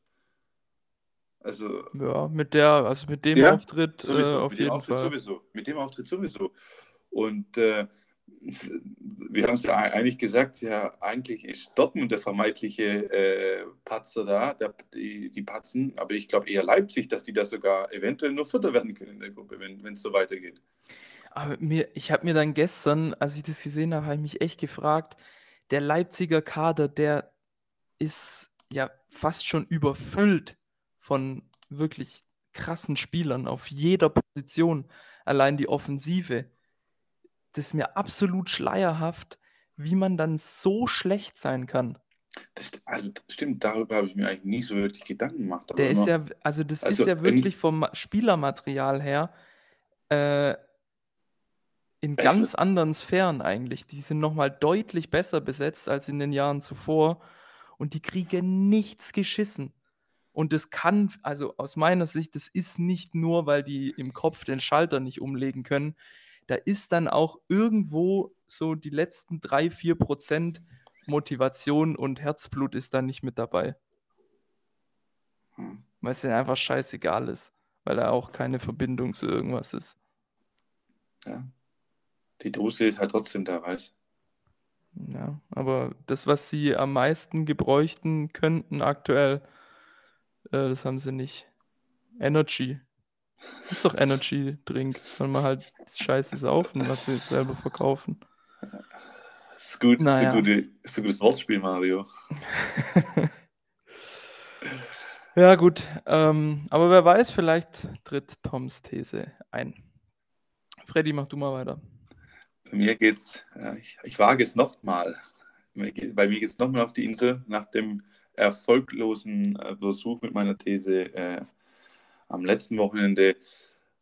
S2: Also, ja, mit der, also mit dem
S4: ja,
S2: Auftritt äh, auf jeden Auftritt Fall.
S4: Sowieso. Mit dem Auftritt sowieso. Und äh, wir haben es ja eigentlich gesagt, ja, eigentlich ist Dortmund der vermeintliche äh, Patzer da, der, die, die Patzen, aber ich glaube eher Leipzig, dass die da sogar eventuell nur Vierter werden können in der Gruppe, wenn es so weitergeht.
S2: Aber mir, ich habe mir dann gestern, als ich das gesehen habe, habe ich mich echt gefragt, der Leipziger Kader, der ist ja fast schon überfüllt von wirklich krassen Spielern auf jeder Position. Allein die Offensive. Das ist mir absolut schleierhaft, wie man dann so schlecht sein kann.
S4: Das, also, das stimmt, darüber habe ich mir eigentlich nie so wirklich Gedanken gemacht.
S2: Der ist ja, also das also ist ja wirklich vom Spielermaterial her äh, in ganz anderen Sphären eigentlich. Die sind nochmal deutlich besser besetzt als in den Jahren zuvor und die kriegen nichts geschissen. Und das kann, also aus meiner Sicht, das ist nicht nur, weil die im Kopf den Schalter nicht umlegen können. Da ist dann auch irgendwo so die letzten drei, vier Prozent Motivation und Herzblut ist da nicht mit dabei. Hm. Weil es denen einfach scheißegal ist, weil da auch keine Verbindung zu irgendwas ist.
S4: Ja die Dose ist halt trotzdem da, weißt
S2: Ja, aber das, was sie am meisten gebräuchten könnten aktuell, äh, das haben sie nicht. Energy. Das ist doch Energy-Drink. Soll man halt Scheiße saufen, was sie selber verkaufen.
S4: Das ist gut,
S2: Naja.
S4: ist, ein gute, ist ein gutes Wortspiel, Mario.
S2: Ja, gut. Ähm, aber wer weiß, vielleicht tritt Toms These ein. Freddy, mach du mal weiter.
S4: Bei mir geht's, ja, ich, ich wage es nochmal. Bei mir geht es nochmal auf die Insel nach dem erfolglosen äh, Versuch mit meiner These äh, am letzten Wochenende.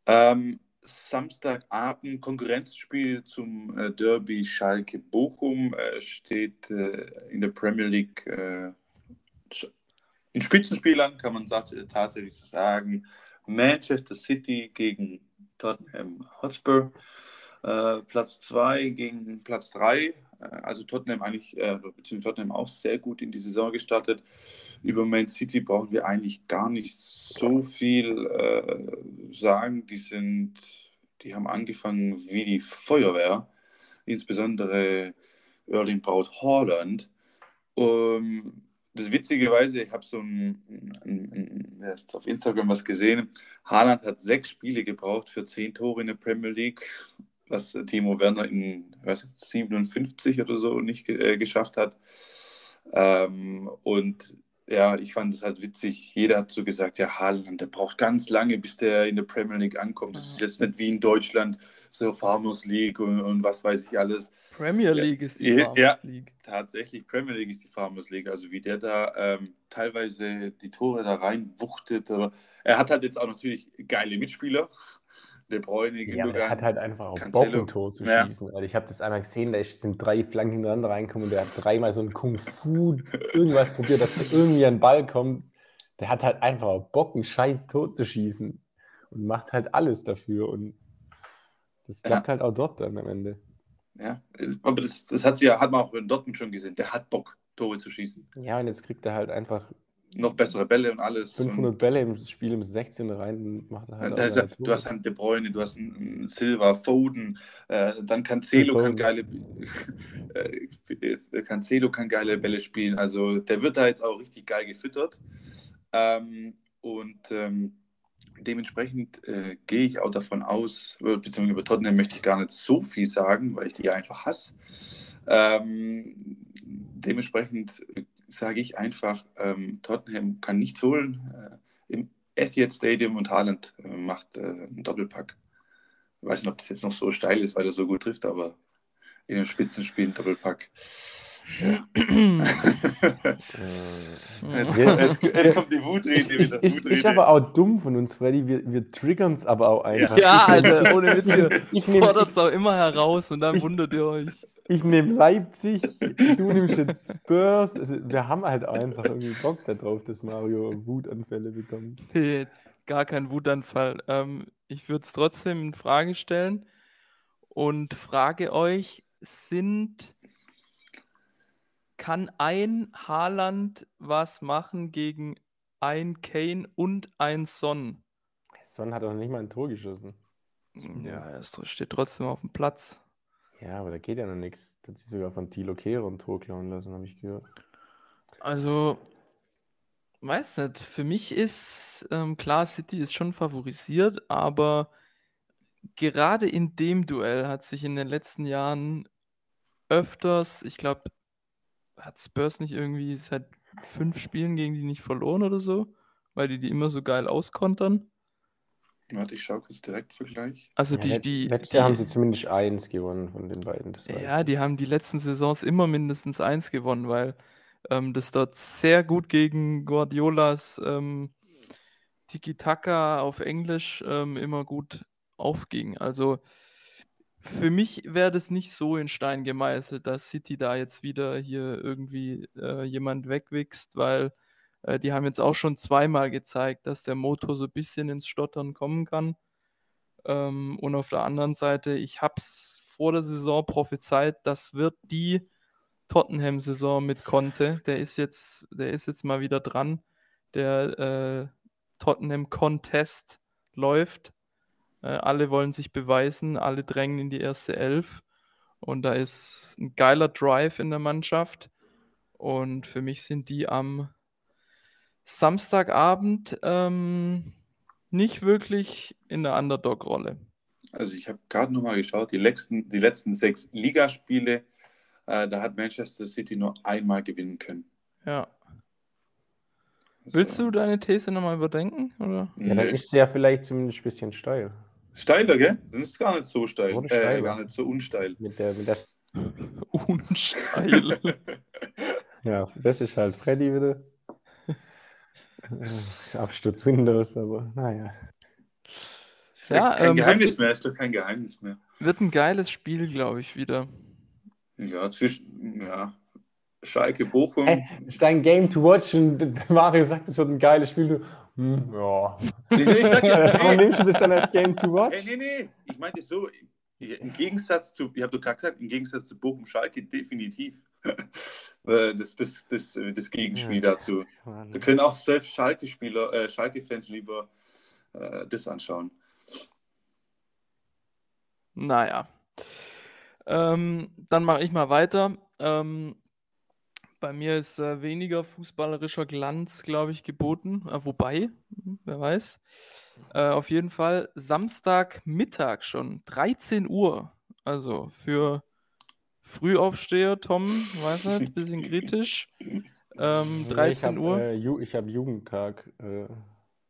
S4: Ähm, Samstagabend Konkurrenzspiel zum äh, Derby Schalke Bochum äh, steht äh, in der Premier League äh, in Spitzenspielern, kann man tat- tatsächlich so sagen. Manchester City gegen Tottenham Hotspur. Äh, Platz 2 gegen Platz 3. Also Tottenham eigentlich, äh, beziehungsweise Tottenham auch sehr gut in die Saison gestartet. Über Man City brauchen wir eigentlich gar nicht so viel äh, sagen. Die sind, die haben angefangen wie die Feuerwehr, insbesondere Erling Braut Haaland. Um, das witzigerweise, ich habe so ein, ein, ein, auf Instagram was gesehen. Haaland hat sechs Spiele gebraucht für zehn Tore in der Premier League, was Timo Werner in was, 57 oder so nicht äh, geschafft hat. Ähm, und ja, ich fand es halt witzig. Jeder hat so gesagt, ja, Haaland, der braucht ganz lange, bis der in der Premier League ankommt. Das ist jetzt nicht wie in Deutschland, so Farmers League und, und was weiß ich alles.
S2: Premier League ist die
S4: Ja,
S2: Farmers
S4: ja.
S2: League.
S4: Tatsächlich, Premier League ist die Farmers League. Also wie der da ähm, teilweise die Tore da reinwuchtet. Aber er hat halt jetzt auch natürlich geile Mitspieler. De Bruyne,
S3: Ja, aber der
S4: Gündogan.
S3: hat halt einfach auch. Bock, ein Tor zu
S4: Ja.
S3: schießen. Also ich habe das einmal gesehen, da ist- sind drei Flanken hintereinander reinkommen und der hat dreimal so ein Kung-Fu irgendwas probiert, dass da irgendwie ein Ball kommt. Der hat halt einfach auch Bock, ein scheiß Tor zu schießen und macht halt alles dafür und das
S4: Ja.
S3: klappt halt auch dort dann am Ende.
S4: Ja, aber das, das hat, sie ja, hat man auch in Dortmund schon gesehen. Der hat Bock, Tore zu schießen.
S3: Ja, und jetzt kriegt er halt einfach
S4: Noch bessere Bälle und alles.
S3: 500
S4: und,
S3: Bälle im Spiel im 16 rein macht er halt
S4: ja- du hast einen De Bruyne, du hast einen, Silva, Foden, äh, dann Cancelo kann geile äh, Cancelo kann geile Bälle spielen. Also der wird da jetzt auch richtig geil gefüttert. Ähm, und ähm, dementsprechend äh, gehe ich auch davon aus, beziehungsweise über Tottenham möchte ich gar nicht so viel sagen, weil ich die einfach hasse. Ähm, dementsprechend sage ich einfach, ähm, Tottenham kann nichts holen. Äh, Im Etihad Stadium und Haaland äh, macht äh, einen Doppelpack. Ich weiß nicht, ob das jetzt noch so steil ist, weil er so gut trifft, aber in einem Spitzenspiel ein Doppelpack. Ja. Jetzt, jetzt, jetzt kommt die Wutrede wieder.
S3: ist,
S4: Wutrede.
S3: ist aber auch dumm von uns, Freddy. Wir, wir triggern es aber auch einfach.
S2: Ja, Alter, ohne Witz, ihr
S3: Ich nehme
S2: fordert es auch immer heraus und dann
S3: Ich-
S2: wundert ihr euch.
S3: ich nehm Leipzig, du nimmst jetzt Spurs. Also, wir haben halt auch einfach irgendwie Bock darauf, dass Mario Wutanfälle bekommt.
S2: Nee, gar kein Wutanfall. Ähm, ich würde es trotzdem in Frage stellen und frage euch, sind, kann ein Haaland was machen gegen ein Kane und ein Son?
S3: Son hat auch nicht mal ein Tor geschossen.
S2: Ja, er steht trotzdem auf dem Platz.
S3: Ja, aber da geht ja noch nichts. Da hat sich sogar von Thilo Kehrer ein Tor klauen lassen, habe ich gehört.
S2: Also, weiß nicht, für mich ist ähm, klar, City ist schon favorisiert, aber gerade in dem Duell hat sich in den letzten Jahren öfters, ich glaube, hat Spurs nicht irgendwie seit fünf Spielen gegen die nicht verloren oder so, weil die die immer so geil auskontern.
S4: Warte, ich schaue kurz direkt Vergleich.
S2: Also
S3: Ja,
S2: die,
S3: let-
S2: die,
S3: letztes Jahr haben sie zumindest eins gewonnen von den beiden.
S2: Ja, die haben die letzten Saisons immer mindestens eins gewonnen, weil ähm, das dort sehr gut gegen Guardiolas ähm, Tiki-Taka auf Englisch ähm, immer gut aufging. Also für mich wäre das nicht so in Stein gemeißelt, dass City da jetzt wieder hier irgendwie äh, jemand wegwichst, weil äh, die haben jetzt auch schon zweimal gezeigt, dass der Motor so ein bisschen ins Stottern kommen kann. Ähm, und auf der anderen Seite, ich habe es vor der Saison prophezeit, das wird die Tottenham-Saison mit Conte. Der ist jetzt, der ist jetzt mal wieder dran. Der äh, Tottenham-Contest läuft. Äh, alle wollen sich beweisen, alle drängen in die erste Elf. Und da ist ein geiler Drive in der Mannschaft. Und für mich sind die am Samstagabend ähm, nicht wirklich in der Underdog-Rolle.
S4: Also ich habe gerade nochmal geschaut, die letzten, die letzten sechs Ligaspiele, äh, da hat Manchester City nur einmal gewinnen können.
S2: Ja.
S4: Also,
S2: Willst du deine These nochmal überdenken? Oder?
S3: Ja, dann ist sie ja vielleicht zumindest ein bisschen steil.
S4: Steiler, gell? Das ist gar nicht so steil. Äh, gar nicht so unsteil.
S3: Mit der, mit der,
S2: Unsteil.
S3: ja, das ist halt Freddy wieder. Äh, Absturz Windows, aber naja.
S4: Ist
S2: Ja,
S4: kein
S2: ähm,
S4: Geheimnis mehr, ist doch kein Geheimnis mehr.
S2: Wird ein geiles Spiel, glaube ich, wieder.
S4: Ja, zwischen, ja, Schalke, Bochum.
S3: Hey, ist dein Game to watch und Mario sagt, es wird ein geiles Spiel. Hm, ja.
S4: Nee, nee, ich sag ja,
S3: Warum
S4: nee,
S3: nimmst du das dann als Game to watch?
S4: hey, nee, nee, ich meinte so, im Gegensatz zu, ich habe doch gerade gesagt, im Gegensatz zu Bochum, Schalke definitiv. Äh, das, das, das, äh, das Gegenspiel dazu.
S3: Mann.
S4: Da können auch selbst Schalke-Spieler, äh, Schalke-Fans lieber äh, das anschauen.
S2: Naja. Ähm, dann mache ich mal weiter. Ähm, bei mir ist äh, weniger fußballerischer Glanz, glaube ich, geboten. Äh, wobei, hm, wer weiß. Äh, auf jeden Fall Samstagmittag schon, 13 Uhr. Also für Frühaufsteher, Tom, weiß nicht, bisschen kritisch. Ähm,
S3: Nee,
S2: 13
S3: ich hab,
S2: Uhr.
S3: Äh, ich habe Jugendtag äh,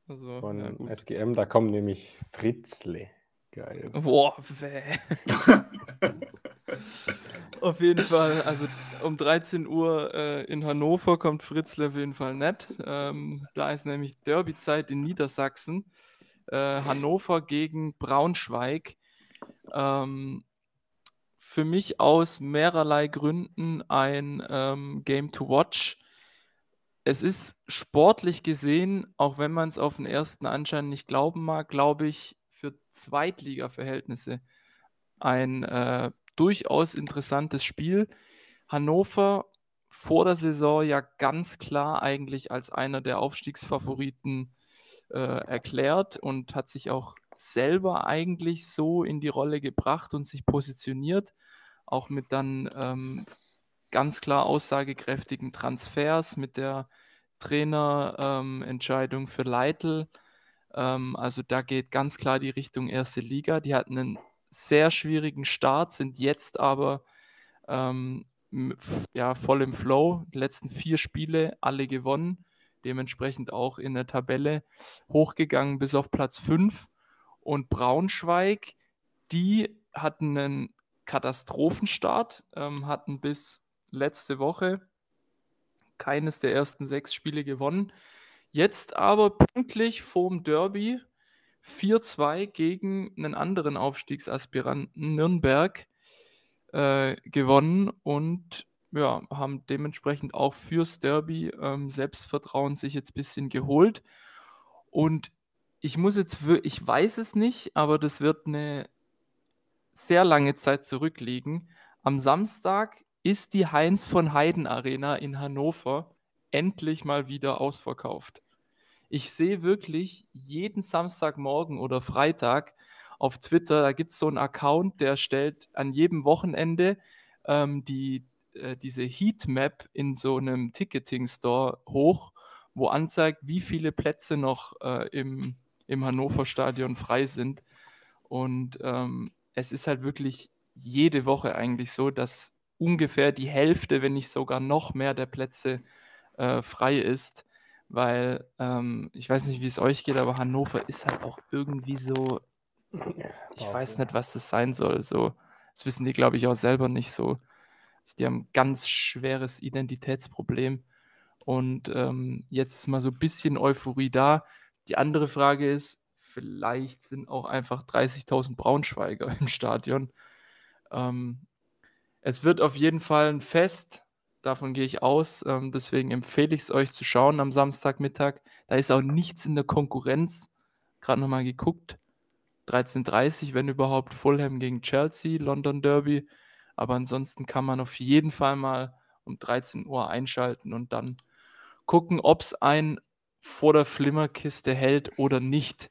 S2: also,
S3: von
S2: ja.
S3: SGM, da kommt nämlich Fritzle. Geil.
S2: Boah, weh. Auf jeden Fall, also um 13 Uhr äh, in Hannover kommt Fritzl auf jeden Fall nett. Ähm, da ist nämlich Derbyzeit in Niedersachsen. Äh, Hannover gegen Braunschweig. Ähm, für mich aus mehrerlei Gründen ein ähm, Game to watch. Es ist sportlich gesehen, auch wenn man es auf den ersten Anschein nicht glauben mag, glaube ich, für Zweitliga-Verhältnisse ein äh, durchaus interessantes Spiel. Hannover vor der Saison ja ganz klar eigentlich als einer der Aufstiegsfavoriten äh, erklärt und hat sich auch selber eigentlich so in die Rolle gebracht und sich positioniert, auch mit dann ähm, ganz klar aussagekräftigen Transfers, mit der Trainerentscheidung ähm, für Leitl. Ähm, also da geht ganz klar die Richtung erste Liga. Die hatten einen sehr schwierigen Start, sind jetzt aber ähm, ja, voll im Flow. Die letzten vier Spiele alle gewonnen, dementsprechend auch in der Tabelle hochgegangen bis auf Platz 5. Und Braunschweig, die hatten einen Katastrophenstart, ähm, hatten bis letzte Woche keines der ersten sechs Spiele gewonnen. Jetzt aber pünktlich vorm Derby 4-2 gegen einen anderen Aufstiegsaspiranten Nürnberg äh, gewonnen und ja, haben dementsprechend auch fürs Derby ähm, Selbstvertrauen sich jetzt ein bisschen geholt. Und ich muss jetzt, ich weiß es nicht, aber das wird eine sehr lange Zeit zurückliegen. Am Samstag ist die Heinz von Heiden Arena in Hannover endlich mal wieder ausverkauft. Ich sehe wirklich jeden Samstagmorgen oder Freitag auf Twitter, da gibt es so einen Account, der stellt an jedem Wochenende ähm, die, äh, diese Heatmap in so einem Ticketing-Store hoch, wo anzeigt, wie viele Plätze noch äh, im, im Hannover Stadion frei sind. Und ähm, es ist halt wirklich jede Woche eigentlich so, dass ungefähr die Hälfte, wenn nicht sogar noch mehr der Plätze äh, frei ist. Weil ähm, ich weiß nicht, wie es euch geht, aber Hannover ist halt auch irgendwie so, ich weiß nicht, was das sein soll. So, das wissen die, glaube ich, auch selber nicht so. Also die haben ein ganz schweres Identitätsproblem. Und ähm, jetzt ist mal so ein bisschen Euphorie da. Die andere Frage ist, vielleicht sind auch einfach 30.000 Braunschweiger im Stadion. Ähm, es wird auf jeden Fall ein Fest, davon gehe ich aus. Ähm, deswegen empfehle ich es euch zu schauen am Samstagmittag. Da ist auch nichts in der Konkurrenz. Gerade nochmal geguckt. 13.30 wenn überhaupt, Fulham gegen Chelsea, London Derby. Aber ansonsten kann man auf jeden Fall mal um 13 Uhr einschalten und dann gucken, ob es ein vor der Flimmerkiste hält oder nicht.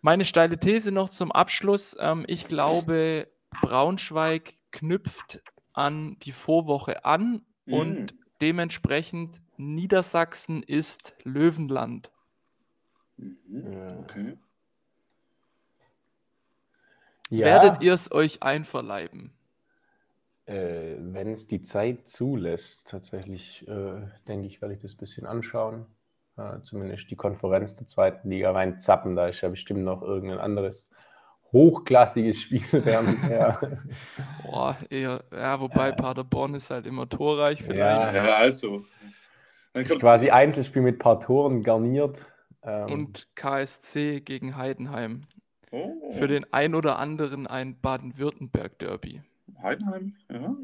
S2: Meine steile These noch zum Abschluss. Ähm, ich glaube, Braunschweig knüpft an die Vorwoche an und dementsprechend Niedersachsen ist Löwenland.
S4: Mhm. Okay.
S3: Ja,
S2: Werdet ihr es euch einverleiben?
S3: äh, wenn es die Zeit zulässt, tatsächlich, äh, denke ich, werde ich das ein bisschen anschauen. Äh, zumindest die Konferenz der zweiten Liga reinzappen. Da ist ja bestimmt noch irgendein anderes hochklassiges Spiel während der.
S2: Boah, eher, ja, wobei Paderborn ist halt immer torreich vielleicht.
S3: Ja.
S4: Ja, also. Dann
S3: ist quasi Einzelspiel mit ein paar Toren garniert. Ähm,
S2: Und KSC gegen Heidenheim.
S4: oh,
S2: Für den ein oder anderen ein Baden-Württemberg-Derby.
S4: Heidenheim, ja.
S3: ja,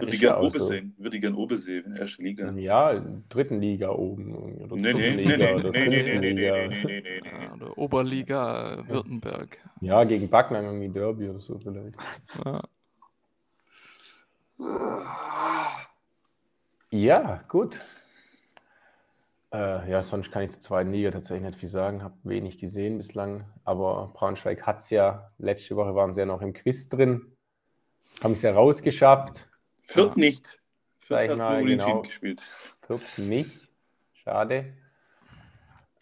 S4: Würde ich
S3: ja
S4: gern
S3: auch so.
S4: Obersee. Würde ich gern Obersee, erste Liga.
S3: Ja, dritten Liga oben. Oder
S4: Nee, nee, nee,
S3: Liga
S4: nee,
S3: oder
S4: nee, nee, nee, nee,
S3: Liga.
S4: nee, nee, nee, nee, nee.
S2: Ja, oder Oberliga äh, Württemberg.
S3: Ja, gegen Backnang irgendwie Derby oder so vielleicht.
S2: Ja.
S3: Ja, gut. Äh, ja, sonst kann ich zur zweiten Liga tatsächlich nicht viel sagen. Habe wenig gesehen bislang. Aber Braunschweig hat es ja. Letzte Woche waren sie ja noch im Quiz drin. Haben es ja rausgeschafft.
S4: Fürth nicht. Fürth hat
S3: mal,
S4: nur
S3: genau.
S4: gespielt.
S3: Fürth nicht. Schade.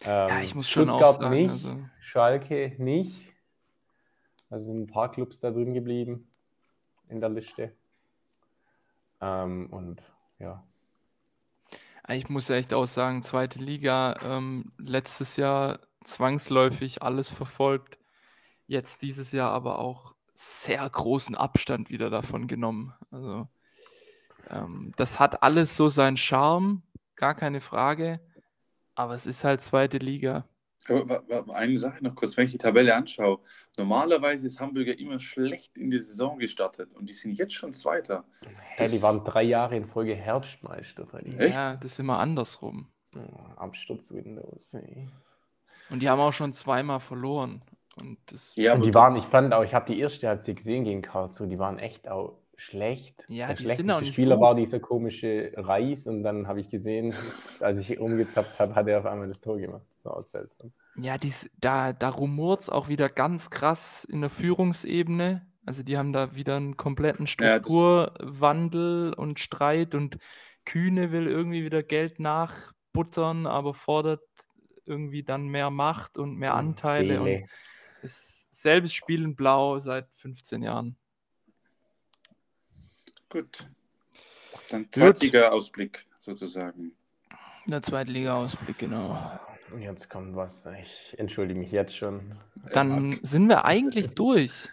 S2: ja,
S3: Ähm,
S2: ich muss schon auch
S3: Stuttgart
S2: sagen,
S3: nicht.
S2: also,
S3: Schalke nicht. Also sind ein paar Clubs da drin geblieben in der Liste. Ähm, und ja,
S2: ich muss echt auch sagen, zweite Liga, ähm, letztes Jahr zwangsläufig alles verfolgt, jetzt dieses Jahr aber auch sehr großen Abstand wieder davon genommen. Also ähm, das hat alles so seinen Charme, gar keine Frage, aber es ist halt zweite Liga.
S4: Aber wa- eine Sache noch kurz, wenn ich die Tabelle anschaue. Normalerweise ist Hamburg ja immer schlecht in die Saison gestartet und die sind jetzt schon Zweiter.
S3: Hä, die waren drei Jahre in Folge Herbstmeister.
S4: Echt?
S2: Ja, das ist immer andersrum.
S3: Ja, Absturz Windows. ey.
S2: Und die haben auch schon zweimal verloren. Und das,
S4: Ja,
S3: die waren, ich fand auch, ich habe die erste Halbzeit gesehen gegen Karlsruhe, die waren echt auch schlecht.
S2: Ja,
S3: Der
S2: die sind
S3: schlechteste
S2: nicht
S3: Spieler
S2: gut.
S3: war dieser komische Reis und dann habe ich gesehen, als ich umgezappt habe, hat er auf einmal das Tor gemacht. Das war auch seltsam.
S2: Ja, dies, da, da rumort es auch wieder ganz krass in der Führungsebene. Also die haben da wieder einen kompletten Strukturwandel und Streit und Kühne will irgendwie wieder Geld nachbuttern, aber fordert irgendwie dann mehr Macht und mehr Anteile. Und. Ist selbes Spiel in Blau seit 15 Jahren.
S4: gut. Dann Zweitliga-Ausblick sozusagen.
S2: Der Zweitliga-Ausblick, genau.
S3: Und jetzt kommt was. Ich entschuldige mich jetzt schon.
S2: Dann sind wir eigentlich durch.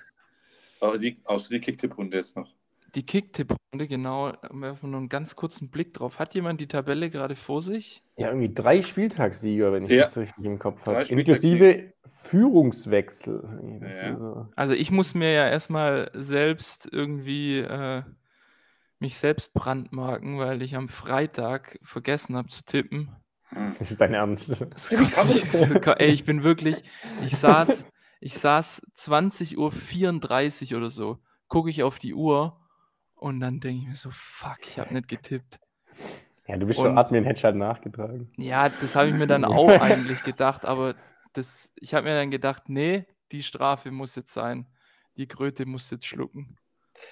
S4: Aber die, außer die Kicktipp-Runde jetzt noch.
S2: Die Kicktipp-Runde, genau, da werfen wir nur einen ganz kurzen Blick drauf. Hat jemand die Tabelle gerade vor sich?
S3: Ja, irgendwie drei Spieltagssieger, wenn ich
S4: Ja.
S3: das richtig im Kopf habe. Inklusive Führungswechsel.
S4: Ja.
S3: so-
S2: Also ich muss mir ja erstmal selbst irgendwie äh, mich selbst brandmarken, weil ich am Freitag vergessen habe zu tippen.
S3: Das ist dein Ernst.
S2: Ey, ich bin wirklich, ich saß, ich saß 20.34 Uhr oder so, gucke ich auf die Uhr und dann denke ich mir so, fuck, ich habe nicht getippt.
S3: Ja, du bist
S2: Und-
S3: schon Admin, hätte halt nachgetragen.
S2: Ja, das habe ich mir dann auch eigentlich gedacht, aber das, ich habe mir dann gedacht, nee, die Strafe muss jetzt sein. Die Kröte muss jetzt schlucken.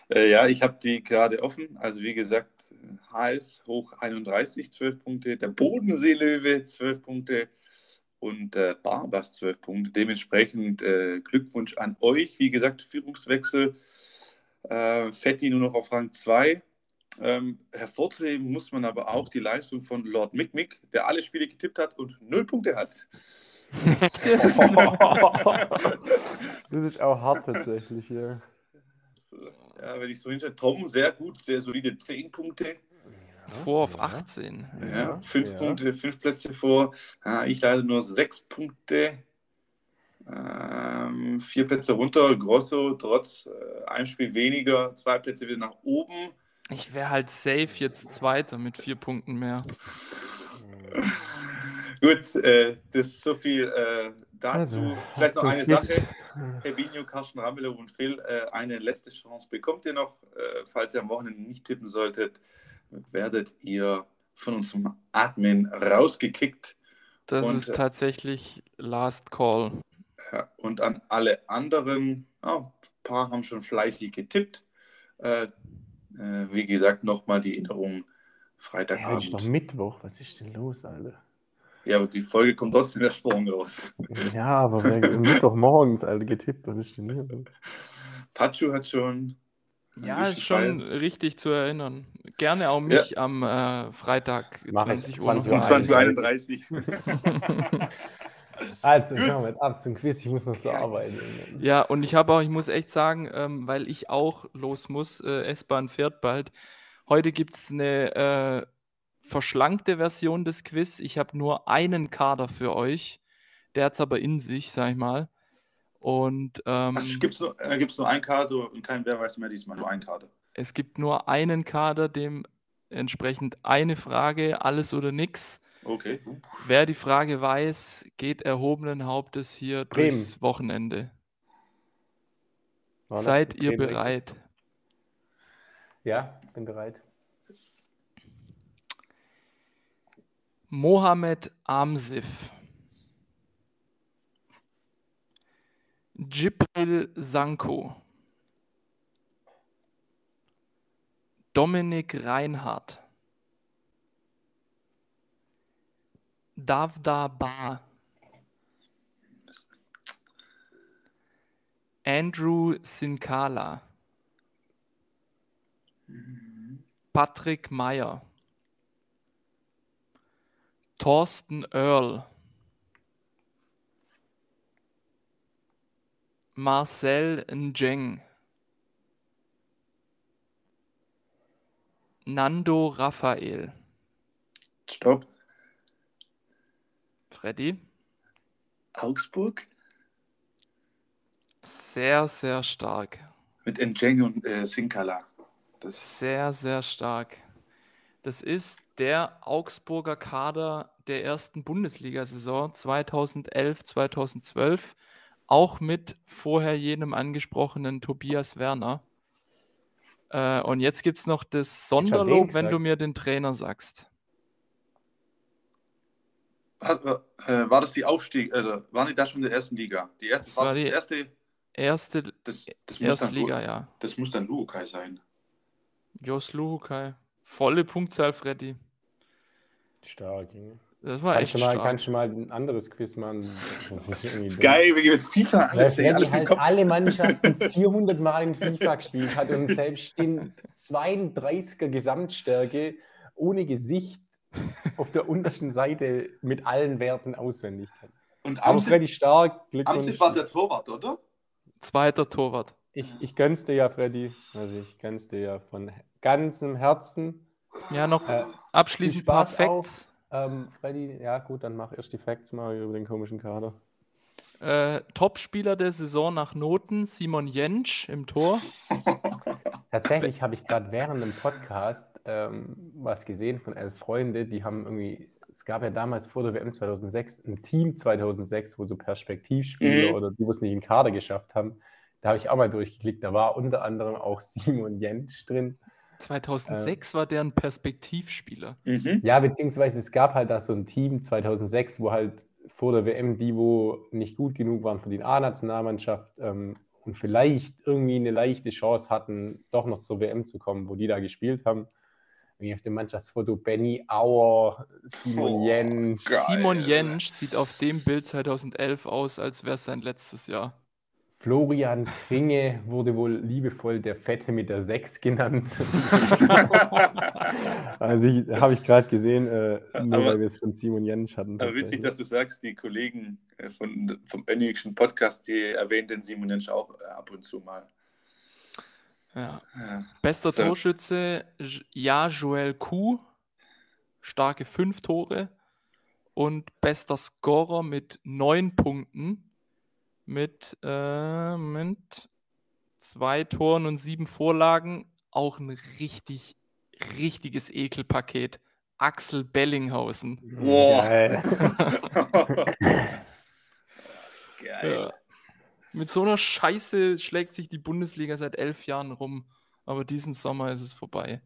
S4: Äh, ja, ich habe die gerade offen. Also wie gesagt, HS hoch 31, 12 Punkte. Der Bodenseelöwe 12 Punkte. Und äh, Barbas 12 Punkte. Dementsprechend äh, Glückwunsch an euch. Wie gesagt, Führungswechsel. Äh, Fetti nur noch auf Rang 2. Ähm, hervorheben muss man aber auch die Leistung von Lord Mick Mick, der alle Spiele getippt hat und 0 Punkte hat.
S3: das ist auch hart tatsächlich, ja.
S4: Ja, wenn ich so hinschaue, Tom sehr gut, sehr solide 10 Punkte.
S2: Vor auf 18.
S4: Ja, fünf
S3: ja.
S4: Punkte, fünf Plätze vor. Ja, ich leider nur sechs Punkte. Ähm, vier Plätze runter. Grosso trotz äh, einem Spiel weniger, zwei Plätze wieder nach oben.
S2: Ich wäre halt safe jetzt Zweiter mit vier Punkten mehr.
S4: Gut, äh, das ist so viel äh, dazu.
S3: Also,
S4: Vielleicht noch
S3: zum
S4: eine. Sache. Herbinho, Carsten Ramelow und Phil, äh, eine letzte Chance bekommt ihr noch. Äh, falls ihr am Wochenende nicht tippen solltet, werdet ihr von unserem Admin rausgekickt.
S2: Das
S4: Und,
S2: ist
S4: äh,
S2: tatsächlich Last Call.
S4: Ja, und an alle anderen, ja, ein paar haben schon fleißig getippt. Äh, äh, wie gesagt, nochmal die Erinnerung
S3: Hey, heute ist
S4: Freitagabend.
S3: doch Mittwoch. Was ist denn los, Alter?
S4: Ja, aber die Folge kommt trotzdem erst morgen raus.
S3: Ja, aber Mittwochmorgens, Alter, getippt. Was ist denn hier los?
S4: Pachu hat schon.
S2: Ja, ist schon
S4: Fall.
S2: richtig zu erinnern. Gerne auch mich am äh, Freitag
S3: Mach ich,
S2: 20 Uhr. noch
S3: 20
S4: Um
S3: Uhr.
S2: mal
S4: 20.31 Uhr.
S3: Also, jetzt ab zum Quiz. Ich muss noch zur
S4: Ja.
S3: Arbeit.
S2: Ja, und ich habe auch, ich muss echt sagen, ähm, weil ich auch los muss, äh, S-Bahn fährt bald. Heute gibt es eine äh, verschlankte Version des Quiz. Ich habe nur einen Kader für euch. Der hat es aber in sich, sag ich mal. Und ähm,
S4: Gibt es nur, äh, gibt's nur ein Karte und kein Wer weiß mehr diesmal, nur ein Karte.
S2: es gibt nur einen Kader, dementsprechend eine Frage, alles oder nix.
S4: Okay.
S2: Wer die Frage weiß, geht erhobenen Hauptes hier
S3: Bremen.
S2: durchs Wochenende.
S3: War
S2: Seid ihr
S3: Bremen
S2: bereit?
S3: Ja, bin bereit.
S2: Mohamed Amsif. Jibril Sanko. Dominik Reinhardt. Davda Bar. Andrew Sinkala. Patrick Meyer. Thorsten Earl. Marcel Njeng. Nando Raphael.
S4: Stopp.
S2: Freddy.
S4: Augsburg?
S2: Sehr, sehr stark.
S4: Mit Njeng und äh, Sinkala. Das,
S2: Sehr, sehr stark. Das ist der Augsburger Kader der ersten Bundesliga-Saison 2011, 2012. Auch mit vorher jenem angesprochenen Tobias Werner. Äh, und jetzt gibt es noch das Sonderlob, wenn du mir den Trainer sagst.
S4: Hat, äh, war das die Aufstieg, äh, waren die da schon in der ersten Liga? Die erste,
S2: Das
S4: war das,
S2: die
S4: erste?
S2: Erste
S4: Das, das, muss
S2: erste
S4: dann,
S2: Liga,
S4: Lu-
S2: ja.
S4: das muss dann Luukai sein.
S2: Jos Luhukai. Volle Punktzahl, Freddy.
S3: Stark, Junge.
S2: Das war
S3: Kannst
S2: echt
S3: mal,
S2: stark.
S3: kannst du mal ein anderes Quiz machen? Das ist irgendwie dumm.
S4: Geil, wir geben jetzt FIFA alles,
S3: Freddy
S4: alles
S3: halt alle Mannschaften 400 Mal in FIFA gespielt hat und selbst in 32er Gesamtstärke ohne Gesicht auf der untersten Seite mit allen Werten auswendig kann.
S4: Und
S3: Aber Freddy stark, Glückwunsch.
S4: war der Torwart, oder?
S2: Zweiter Torwart.
S3: Ich, ich gönn's dir ja, Freddy. Also ich gönn's dir ja von ganzem Herzen.
S2: Ja, noch
S3: Äh,
S2: abschließend ein paar. Facts.
S3: ähm, Freddy, ja gut, dann mach erst die Facts mal über den komischen Kader.
S2: Äh, Topspieler der Saison nach Noten, Simon Jentsch im Tor.
S3: Tatsächlich habe ich gerade während dem Podcast ähm, was gesehen von Elf Freunde. Die haben irgendwie, es gab ja damals vor der WM 2006 ein Team 2006, wo so Perspektivspieler
S4: Mhm.
S3: oder die, wo es nicht in den Kader geschafft haben. Da habe ich auch mal durchgeklickt. Da war unter anderem auch Simon Jentsch drin.
S2: 2006 war der ein Perspektivspieler.
S4: Mhm.
S3: Ja, beziehungsweise es gab halt da so ein Team 2006, wo halt vor der WM die, wo nicht gut genug waren für die A-Nationalmannschaft ähm, und vielleicht irgendwie eine leichte Chance hatten, doch noch zur WM zu kommen, wo die da gespielt haben. Irgendwie auf dem Mannschaftsfoto Benny Auer, Simon
S4: Oh,
S3: Jentsch.
S4: geil.
S2: Simon Jentsch sieht auf dem Bild 2011 aus, als wäre es sein letztes Jahr.
S3: Florian Kringe wurde wohl liebevoll der Fette mit der 6 genannt. also ich, habe ich gerade gesehen, äh, nur
S4: Aber-
S3: weil wir es von Simon Jentsch hatten.
S4: Aber witzig, dass du sagst, die Kollegen äh, von, vom Önigschen Podcast, die erwähnen den Simon Jensch auch äh, ab und zu mal.
S2: Ja.
S4: Ja.
S2: Bester
S4: So.
S2: Torschütze, ja, Joel Kuh, starke fünf Tore. Und bester Scorer mit neun Punkten, mit, äh, mit zwei Toren und sieben Vorlagen. Auch ein richtig, richtiges Ekelpaket. Axel Bellinghausen.
S4: Boah.
S3: Geil.
S4: Geil.
S2: Ja. Mit so einer Scheiße schlägt sich die Bundesliga seit elf Jahren rum. Aber diesen Sommer ist es vorbei.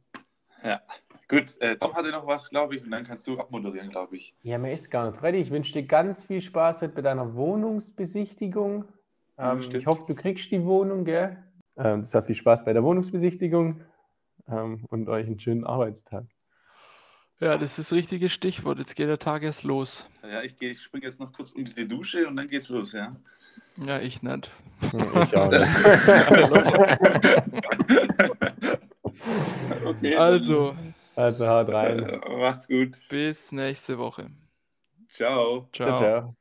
S4: Ja. Gut, äh, Tom hatte noch was, glaube ich, und dann kannst du abmoderieren, glaube ich.
S3: Ja, mir ist gar nicht. Freddy, ich wünsche dir ganz viel Spaß bei deiner Wohnungsbesichtigung.
S4: Ja,
S3: Ähm,
S4: stimmt.
S3: ich hoffe, du kriegst die Wohnung, gell? Ähm, deshalb viel Spaß bei der Wohnungsbesichtigung ähm, und euch einen schönen Arbeitstag.
S2: Ja, das ist das richtige Stichwort. Jetzt geht der Tag erst los.
S4: Ja, ich, geh- ich springe jetzt noch kurz unter die Dusche und dann geht's los, ja.
S2: Ja, ich nicht.
S3: Ich auch nicht.
S4: okay.
S2: Also,
S3: Also haut rein.
S4: Äh, macht's gut.
S2: bis nächste Woche.
S4: Ciao.
S3: Ciao, ciao.